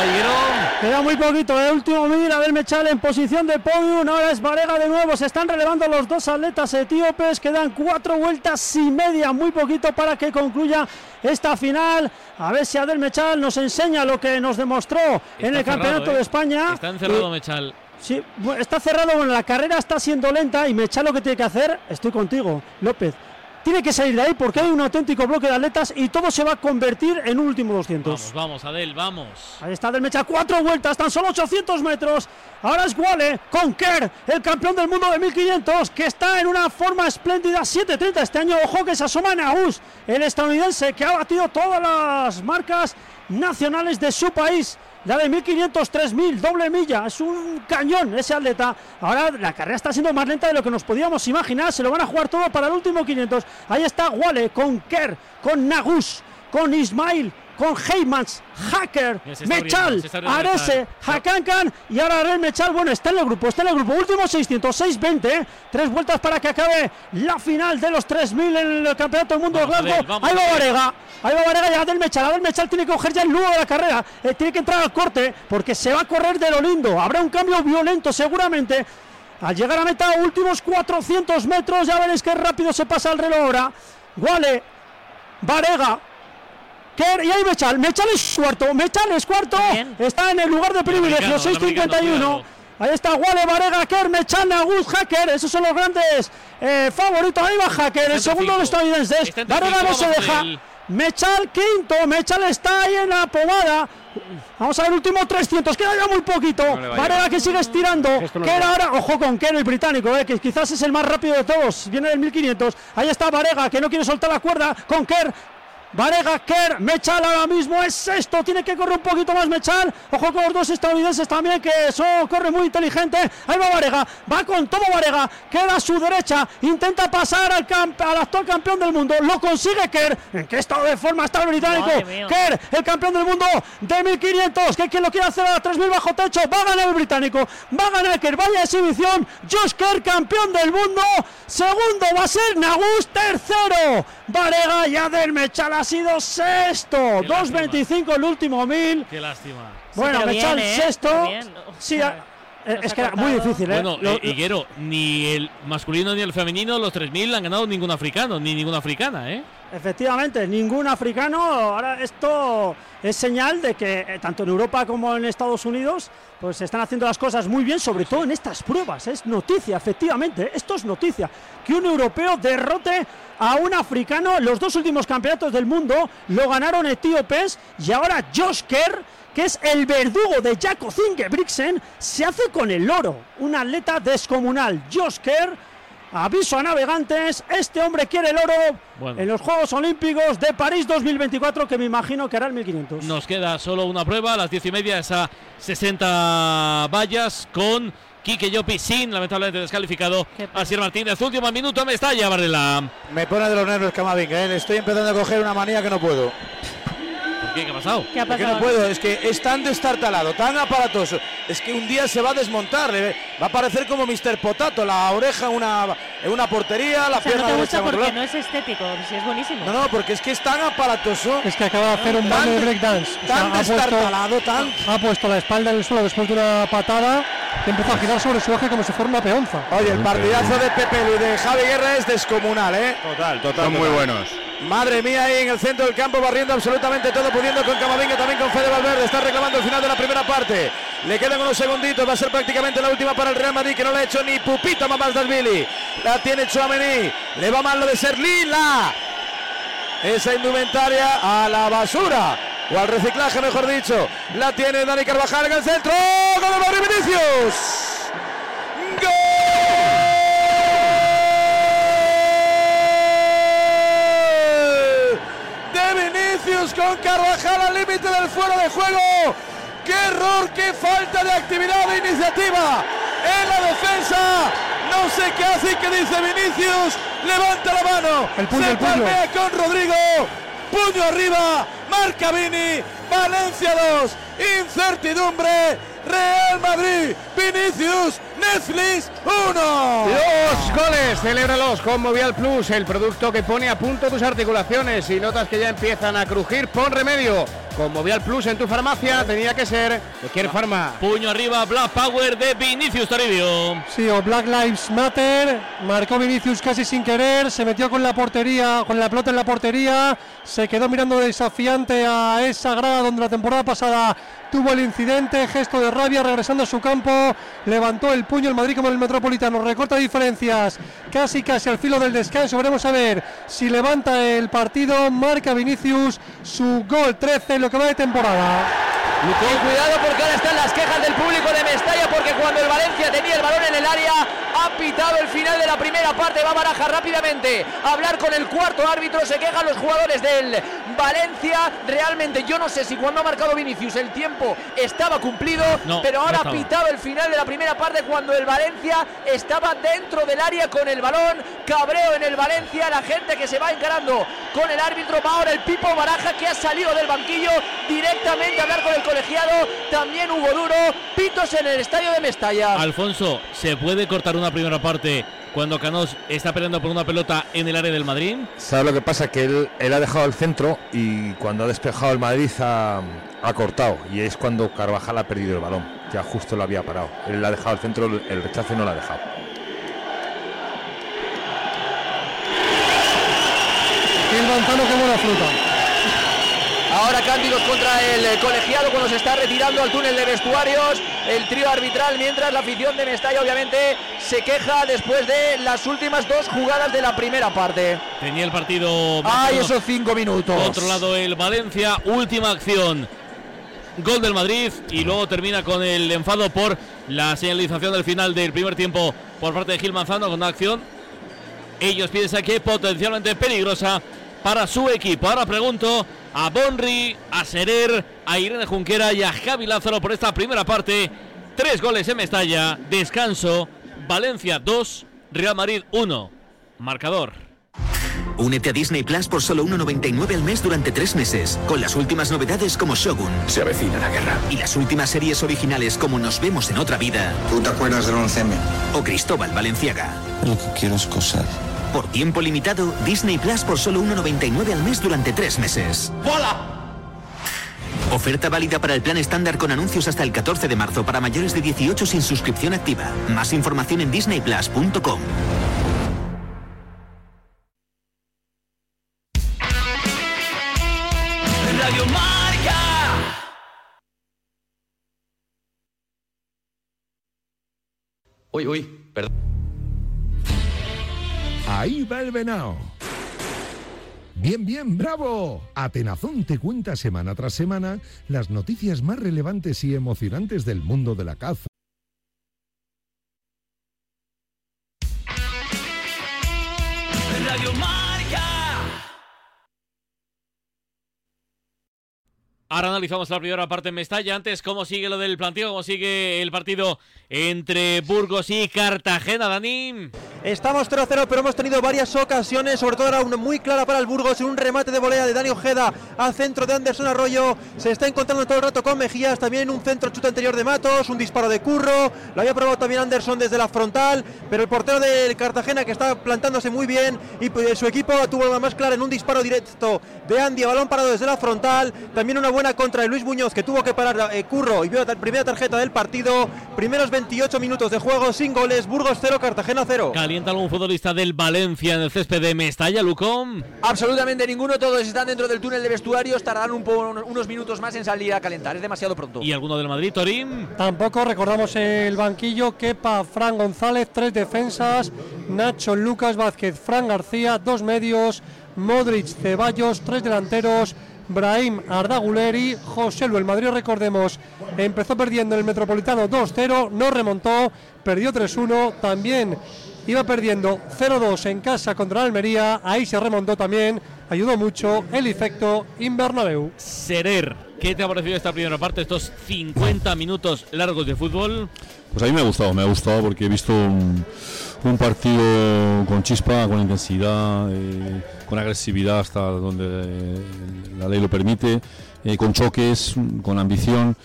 Higuero? Queda muy poquito, el último mil, Abel Mechal en posición de podium, ahora es Varega de nuevo, se están relevando los dos atletas etíopes, quedan cuatro vueltas y media, muy poquito para que concluya esta final, a ver si Abel Mechal nos enseña lo que nos demostró en el Campeonato ¿eh? de España. Está encerrado Y- Mechal. Sí, está cerrado, bueno, la carrera está siendo lenta y Mechal lo que tiene que hacer, estoy contigo, López. Tiene que salir de ahí porque hay un auténtico bloque de atletas y todo se va a convertir en un último 200. Vamos, vamos, Adel, vamos. Ahí está Del Mecha, cuatro vueltas, tan solo 800 metros. Ahora es Wale con Kerr, el campeón del mundo de 1500, que está en una forma espléndida. 7.30 este año. Ojo que se asoma Naus, el estadounidense que ha batido todas las marcas nacionales de su país. La de 1500, 3000, doble milla. Es un cañón ese atleta. Ahora la carrera está siendo más lenta de lo que nos podíamos imaginar. Se lo van a jugar todo para el último 500. Ahí está Wale con Kerr, con Nagus, con Ismail, con Heymans, Hacker, Mechal, Arese. Hakankan y ahora Arel Mechal. Bueno, está en el grupo, está en el grupo. Último 600, 620. ¿eh? Tres vueltas para que acabe la final de los 3000 en el Campeonato del Mundo Vamos de Glasgow. Ahí va. Varega. Ahí va Varega y Adel Mechal. Adel Mechal tiene que coger ya el nudo de la carrera. Eh, tiene que entrar al corte porque se va a correr de lo lindo. Habrá un cambio violento seguramente. Al llegar a meta, últimos 400 metros, ya veréis qué rápido se pasa el reloj ahora. Guale, Varega, Kerr y ahí Mechal. Mechal es cuarto, Mechal es cuarto. Está en el lugar de privilegio, americano, el 6.51. Ahí está Guale, Varega, Kerr, Mechal, Nagus, Hacker. Esos son los grandes eh, favoritos. Ahí va Hacker, el segundo de los estadounidenses. Varega no se deja. del- Mechal quinto, Mechal está ahí en la pomada. Vamos a ver, último 300, queda ya muy poquito. Varega que sigue estirando. No Kerr ahora, ojo con Kerr, el británico, eh, que quizás es el más rápido de todos. Viene del 1500. Ahí está Varega, que no quiere soltar la cuerda con Kerr. Varega, Kerr, Mechal ahora mismo es sexto, tiene que correr un poquito más Mechal. Ojo con los dos estadounidenses también, que son, corre muy inteligente. Ahí va Varega, va con todo Varega, queda a su derecha, intenta pasar al, camp- al actual campeón del mundo. Lo consigue Kerr. ¿En qué estado de forma está el británico? Kerr, el campeón del mundo de 1500, que quien lo quiere hacer a 3000 bajo techo, va a ganar el británico, va a ganar Kerr, vaya exhibición. Josh Kerr, campeón del mundo. Segundo va a ser Nagus, tercero. Varega ya del Mechal ha sido sexto. Qué 2.25 el último mil. Qué lástima. Bueno, Mechal bien, ¿eh? sexto. Sí, eh, es que era muy difícil, ¿eh? Bueno, Lo- eh, Higuero, ni el masculino ni el femenino, los 3.000 han ganado ningún africano, ni ninguna africana, ¿eh? Efectivamente, ningún africano. Ahora esto es señal de que eh, tanto en Europa como en Estados Unidos pues se están haciendo las cosas muy bien, sobre todo en estas pruebas. Es noticia, efectivamente, esto es noticia. Que un europeo derrote a un africano. Los dos últimos campeonatos del mundo lo ganaron etíopes y ahora Josh Kerr, que es el verdugo de Jaco Ingebrigtsen, se hace con el oro. Un atleta descomunal. Josh Kerr. Aviso a navegantes, este hombre quiere el oro Bueno. en los Juegos Olímpicos de París 2024, que me imagino que hará el 1500. Nos queda solo una prueba, a las 10 y media, esa 60 vallas con Quique Llopi sin, lamentablemente descalificado, Asier Martínez. Último minuto, me estalla Varela. Me pone de los nervios Camavinga, ¿eh? estoy empezando a coger una manía que no puedo. ¿Por qué? ¿Qué ha pasado? ¿Qué ha pasado? no puedo, es que es tan destartalado, tan aparatoso. Es que un día se va a desmontar, le- va a parecer como Mr. Potato, la oreja en una, una portería, la O sea, pierna no te gusta porque no es estético, si es buenísimo. No, no, porque es que es tan aparatoso. Es que acaba de hacer un baile de breakdance. O sea, Tan ha, puesto, destartalado, tan. ha puesto la espalda en el suelo después de una patada que empezó a girar sobre su eje como si fuera una peonza. Oye, el partidazo de Pepe y de Javi Guerra es descomunal, ¿eh? Total, total. Son muy buenos. Madre mía, ahí en el centro del campo, barriendo absolutamente todo, pudiendo con Camavinga, también con Fede Valverde. Está reclamando el final de la primera parte. Le quedan unos segunditos, va a ser prácticamente la última para el Real Madrid, que no le ha hecho ni pupita mamás Billy. La tiene Chouameni, le va mal lo de ser lila. Esa indumentaria a la basura. O al reciclaje, mejor dicho. La tiene Dani Carvajal en el centro. ¡Gol de Madrid Vinicius! Con Carvajal al límite del fuera de juego. ¡Qué error, qué falta de actividad de iniciativa en la defensa! No sé qué hace y qué dice Vinicius. Levanta la mano. El puño, se el puño. con Rodrigo. Puño arriba. Marca Vini. Valencia 2. Incertidumbre. Real Madrid. Vinicius. Netflix 1. Los goles, celébralos con Movial Plus, el producto que pone a punto tus articulaciones. Si notas que ya empiezan a crujir, pon remedio. Con Movial Plus en tu farmacia tenía que ser cualquier farma. Puño arriba, Black Power de Vinicius Toribio. Sí, o Black Lives Matter. Marcó Vinicius casi sin querer. Se metió con la portería, con la pelota en la portería. Se quedó mirando desafiante a esa grada donde la temporada pasada tuvo el incidente. Gesto de rabia, regresando a su campo. Levantó el puño el Madrid como el Metropolitano. Recorta diferencias. Casi, casi al filo del descanso. Veremos a ver si levanta el partido. Marca Vinicius su gol 13 en lo que va de temporada. Y cuidado porque ahora están las quejas del público de Mestalla porque cuando el Valencia tenía el balón en el área ha pitado el final de la primera parte. Va a barajar rápidamente a hablar con el cuarto árbitro. Se quejan los jugadores del Valencia. Realmente yo no sé si cuando ha marcado Vinicius el tiempo estaba cumplido, No, pero ahora no ha pitado el final de la primera parte cuando el Valencia estaba dentro del área con el balón. Cabreo en el Valencia. La gente que se va encarando con el árbitro. Va ahora el Pipo Baraja que ha salido del banquillo directamente a hablar con el colegiado. También Hugo Duro. Pitos en el estadio de Mestalla. Alfonso, ¿se puede cortar una primera parte cuando Canós está peleando por una pelota en el área del Madrid? ¿Sabes lo que pasa? Que él, él ha dejado el centro y cuando ha despejado el Madrid ha, ha cortado. Y es cuando Carvajal ha perdido el balón. Ya justo lo había parado. Él ha dejado el centro, el rechace no lo ha dejado. Manzano, fruta. Ahora cánticos contra el eh, colegiado cuando se está retirando al túnel de vestuarios. El trío arbitral, mientras la afición de Mestalla obviamente se queja después de las últimas dos jugadas de la primera parte. Tenía el partido. ¡Ay, esos cinco minutos! Controlado el Valencia, última acción. Gol del Madrid y luego termina con el enfado por la señalización del final del primer tiempo por parte de Gil Manzano con una acción. Ellos piensan que potencialmente peligrosa para su equipo. Ahora pregunto a Bonri, a Serer, a Irene Junquera y a Javi Lázaro por esta primera parte. Tres goles en Mestalla, descanso, Valencia 2, Real Madrid 1. Marcador. Únete a Disney Plus por solo 1,99 al mes durante tres meses, con las últimas novedades como Shogun. Se avecina la guerra. Y las últimas series originales como Nos vemos en otra vida. ¿Tú te acuerdas del 11M? O Cristóbal Valenciaga. Lo que quiero es cosar. Por tiempo limitado, Disney Plus por solo 1,99 al mes durante tres meses. ¡Hola! Oferta válida para el plan estándar con anuncios hasta el 14 de marzo para mayores de 18 sin suscripción activa. Más información en disneyplus.com. Radio Marca. Uy, uy, perdón. Ahí va el venao. Bien, bien, bravo. Atenazón te cuenta semana tras semana las noticias más relevantes y emocionantes del mundo de la caza. Ahora analizamos la primera parte en Mestalla. Antes, ¿cómo sigue lo del planteo? ¿Cómo sigue el partido entre Burgos y Cartagena, Dani? Estamos 0-0, pero hemos tenido varias ocasiones, sobre todo era una muy clara para el Burgos, en un remate de volea de Dani Ojeda al centro de Anderson Arroyo. Se está encontrando todo el rato con Mejías, también un centro chute anterior de Matos, un disparo de Curro. Lo había probado también Anderson desde la frontal, pero el portero del Cartagena que está plantándose muy bien y pues, su equipo tuvo la más clara en un disparo directo de Andy, balón parado desde la frontal. También una buena contra de Luis Muñoz que tuvo que parar eh, Curro y vio la primera tarjeta del partido. Primeros 28 minutos de juego sin goles, Burgos 0, Cartagena 0. ¿Calienta algún futbolista del Valencia en el césped de Mestalla, Lucón? Absolutamente ninguno, todos están dentro del túnel de vestuarios, tardarán un unos minutos más en salir a calentar, es demasiado pronto. ¿Y alguno del Madrid, Torín? Tampoco recordamos el banquillo, Kepa, Fran González, tres defensas, Nacho, Lucas Vázquez, Fran García, dos medios, Modric, Ceballos, tres delanteros, Brahim Ardaguleri, José Lu. El Madrid, recordemos, empezó perdiendo en el Metropolitano 2-0, no remontó, perdió 3-1, también iba perdiendo 0-2 en casa contra la Almería, ahí se remontó también, ayudó mucho el efecto Invernabeu. Serer, ¿qué te ha parecido esta primera parte, estos 50 minutos largos de fútbol? Pues a mí me ha gustado, me ha gustado porque he visto un, un partido con chispa, con intensidad, eh, con agresividad hasta donde eh, la ley lo permite, eh, con choques, con ambición.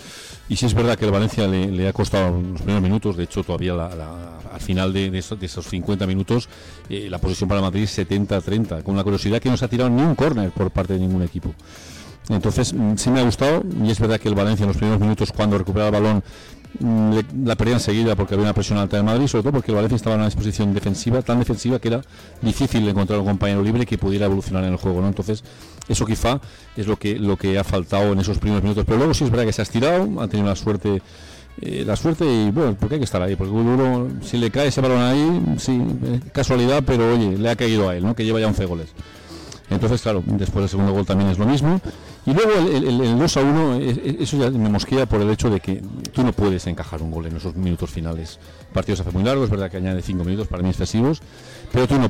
Y sí es verdad que el Valencia le, ha costado los primeros minutos, de hecho todavía la- al final de, esos, de esos 50 minutos la posición para Madrid es 70-30, con la curiosidad que no se ha tirado ni un córner por parte de ningún equipo. Entonces, mm, sí me ha gustado y es verdad que el Valencia en los primeros minutos cuando recuperaba el balón mm, la perdía enseguida porque había una presión alta de Madrid, sobre todo porque el Valencia estaba en una disposición defensiva, tan defensiva que era difícil encontrar un compañero libre que pudiera evolucionar en el juego, ¿no? Entonces, eso quizá es lo que, lo que ha faltado en esos primeros minutos. Pero luego sí es verdad que se ha estirado, ha tenido la suerte, eh, la suerte y bueno, porque hay que estar ahí, porque uno, si le cae ese balón ahí, sí, eh, casualidad, pero oye, le ha caído a él, ¿no? Que lleva ya 11 goles. Entonces, claro, después del segundo gol también es lo mismo. Y luego el, el, el 2 a 1, eh, eh, eso ya me mosquea por el hecho de que tú no puedes encajar un gol en esos minutos finales. El partido se hace muy largo, es verdad que añade 5 minutos, para mí excesivos, pero tú no,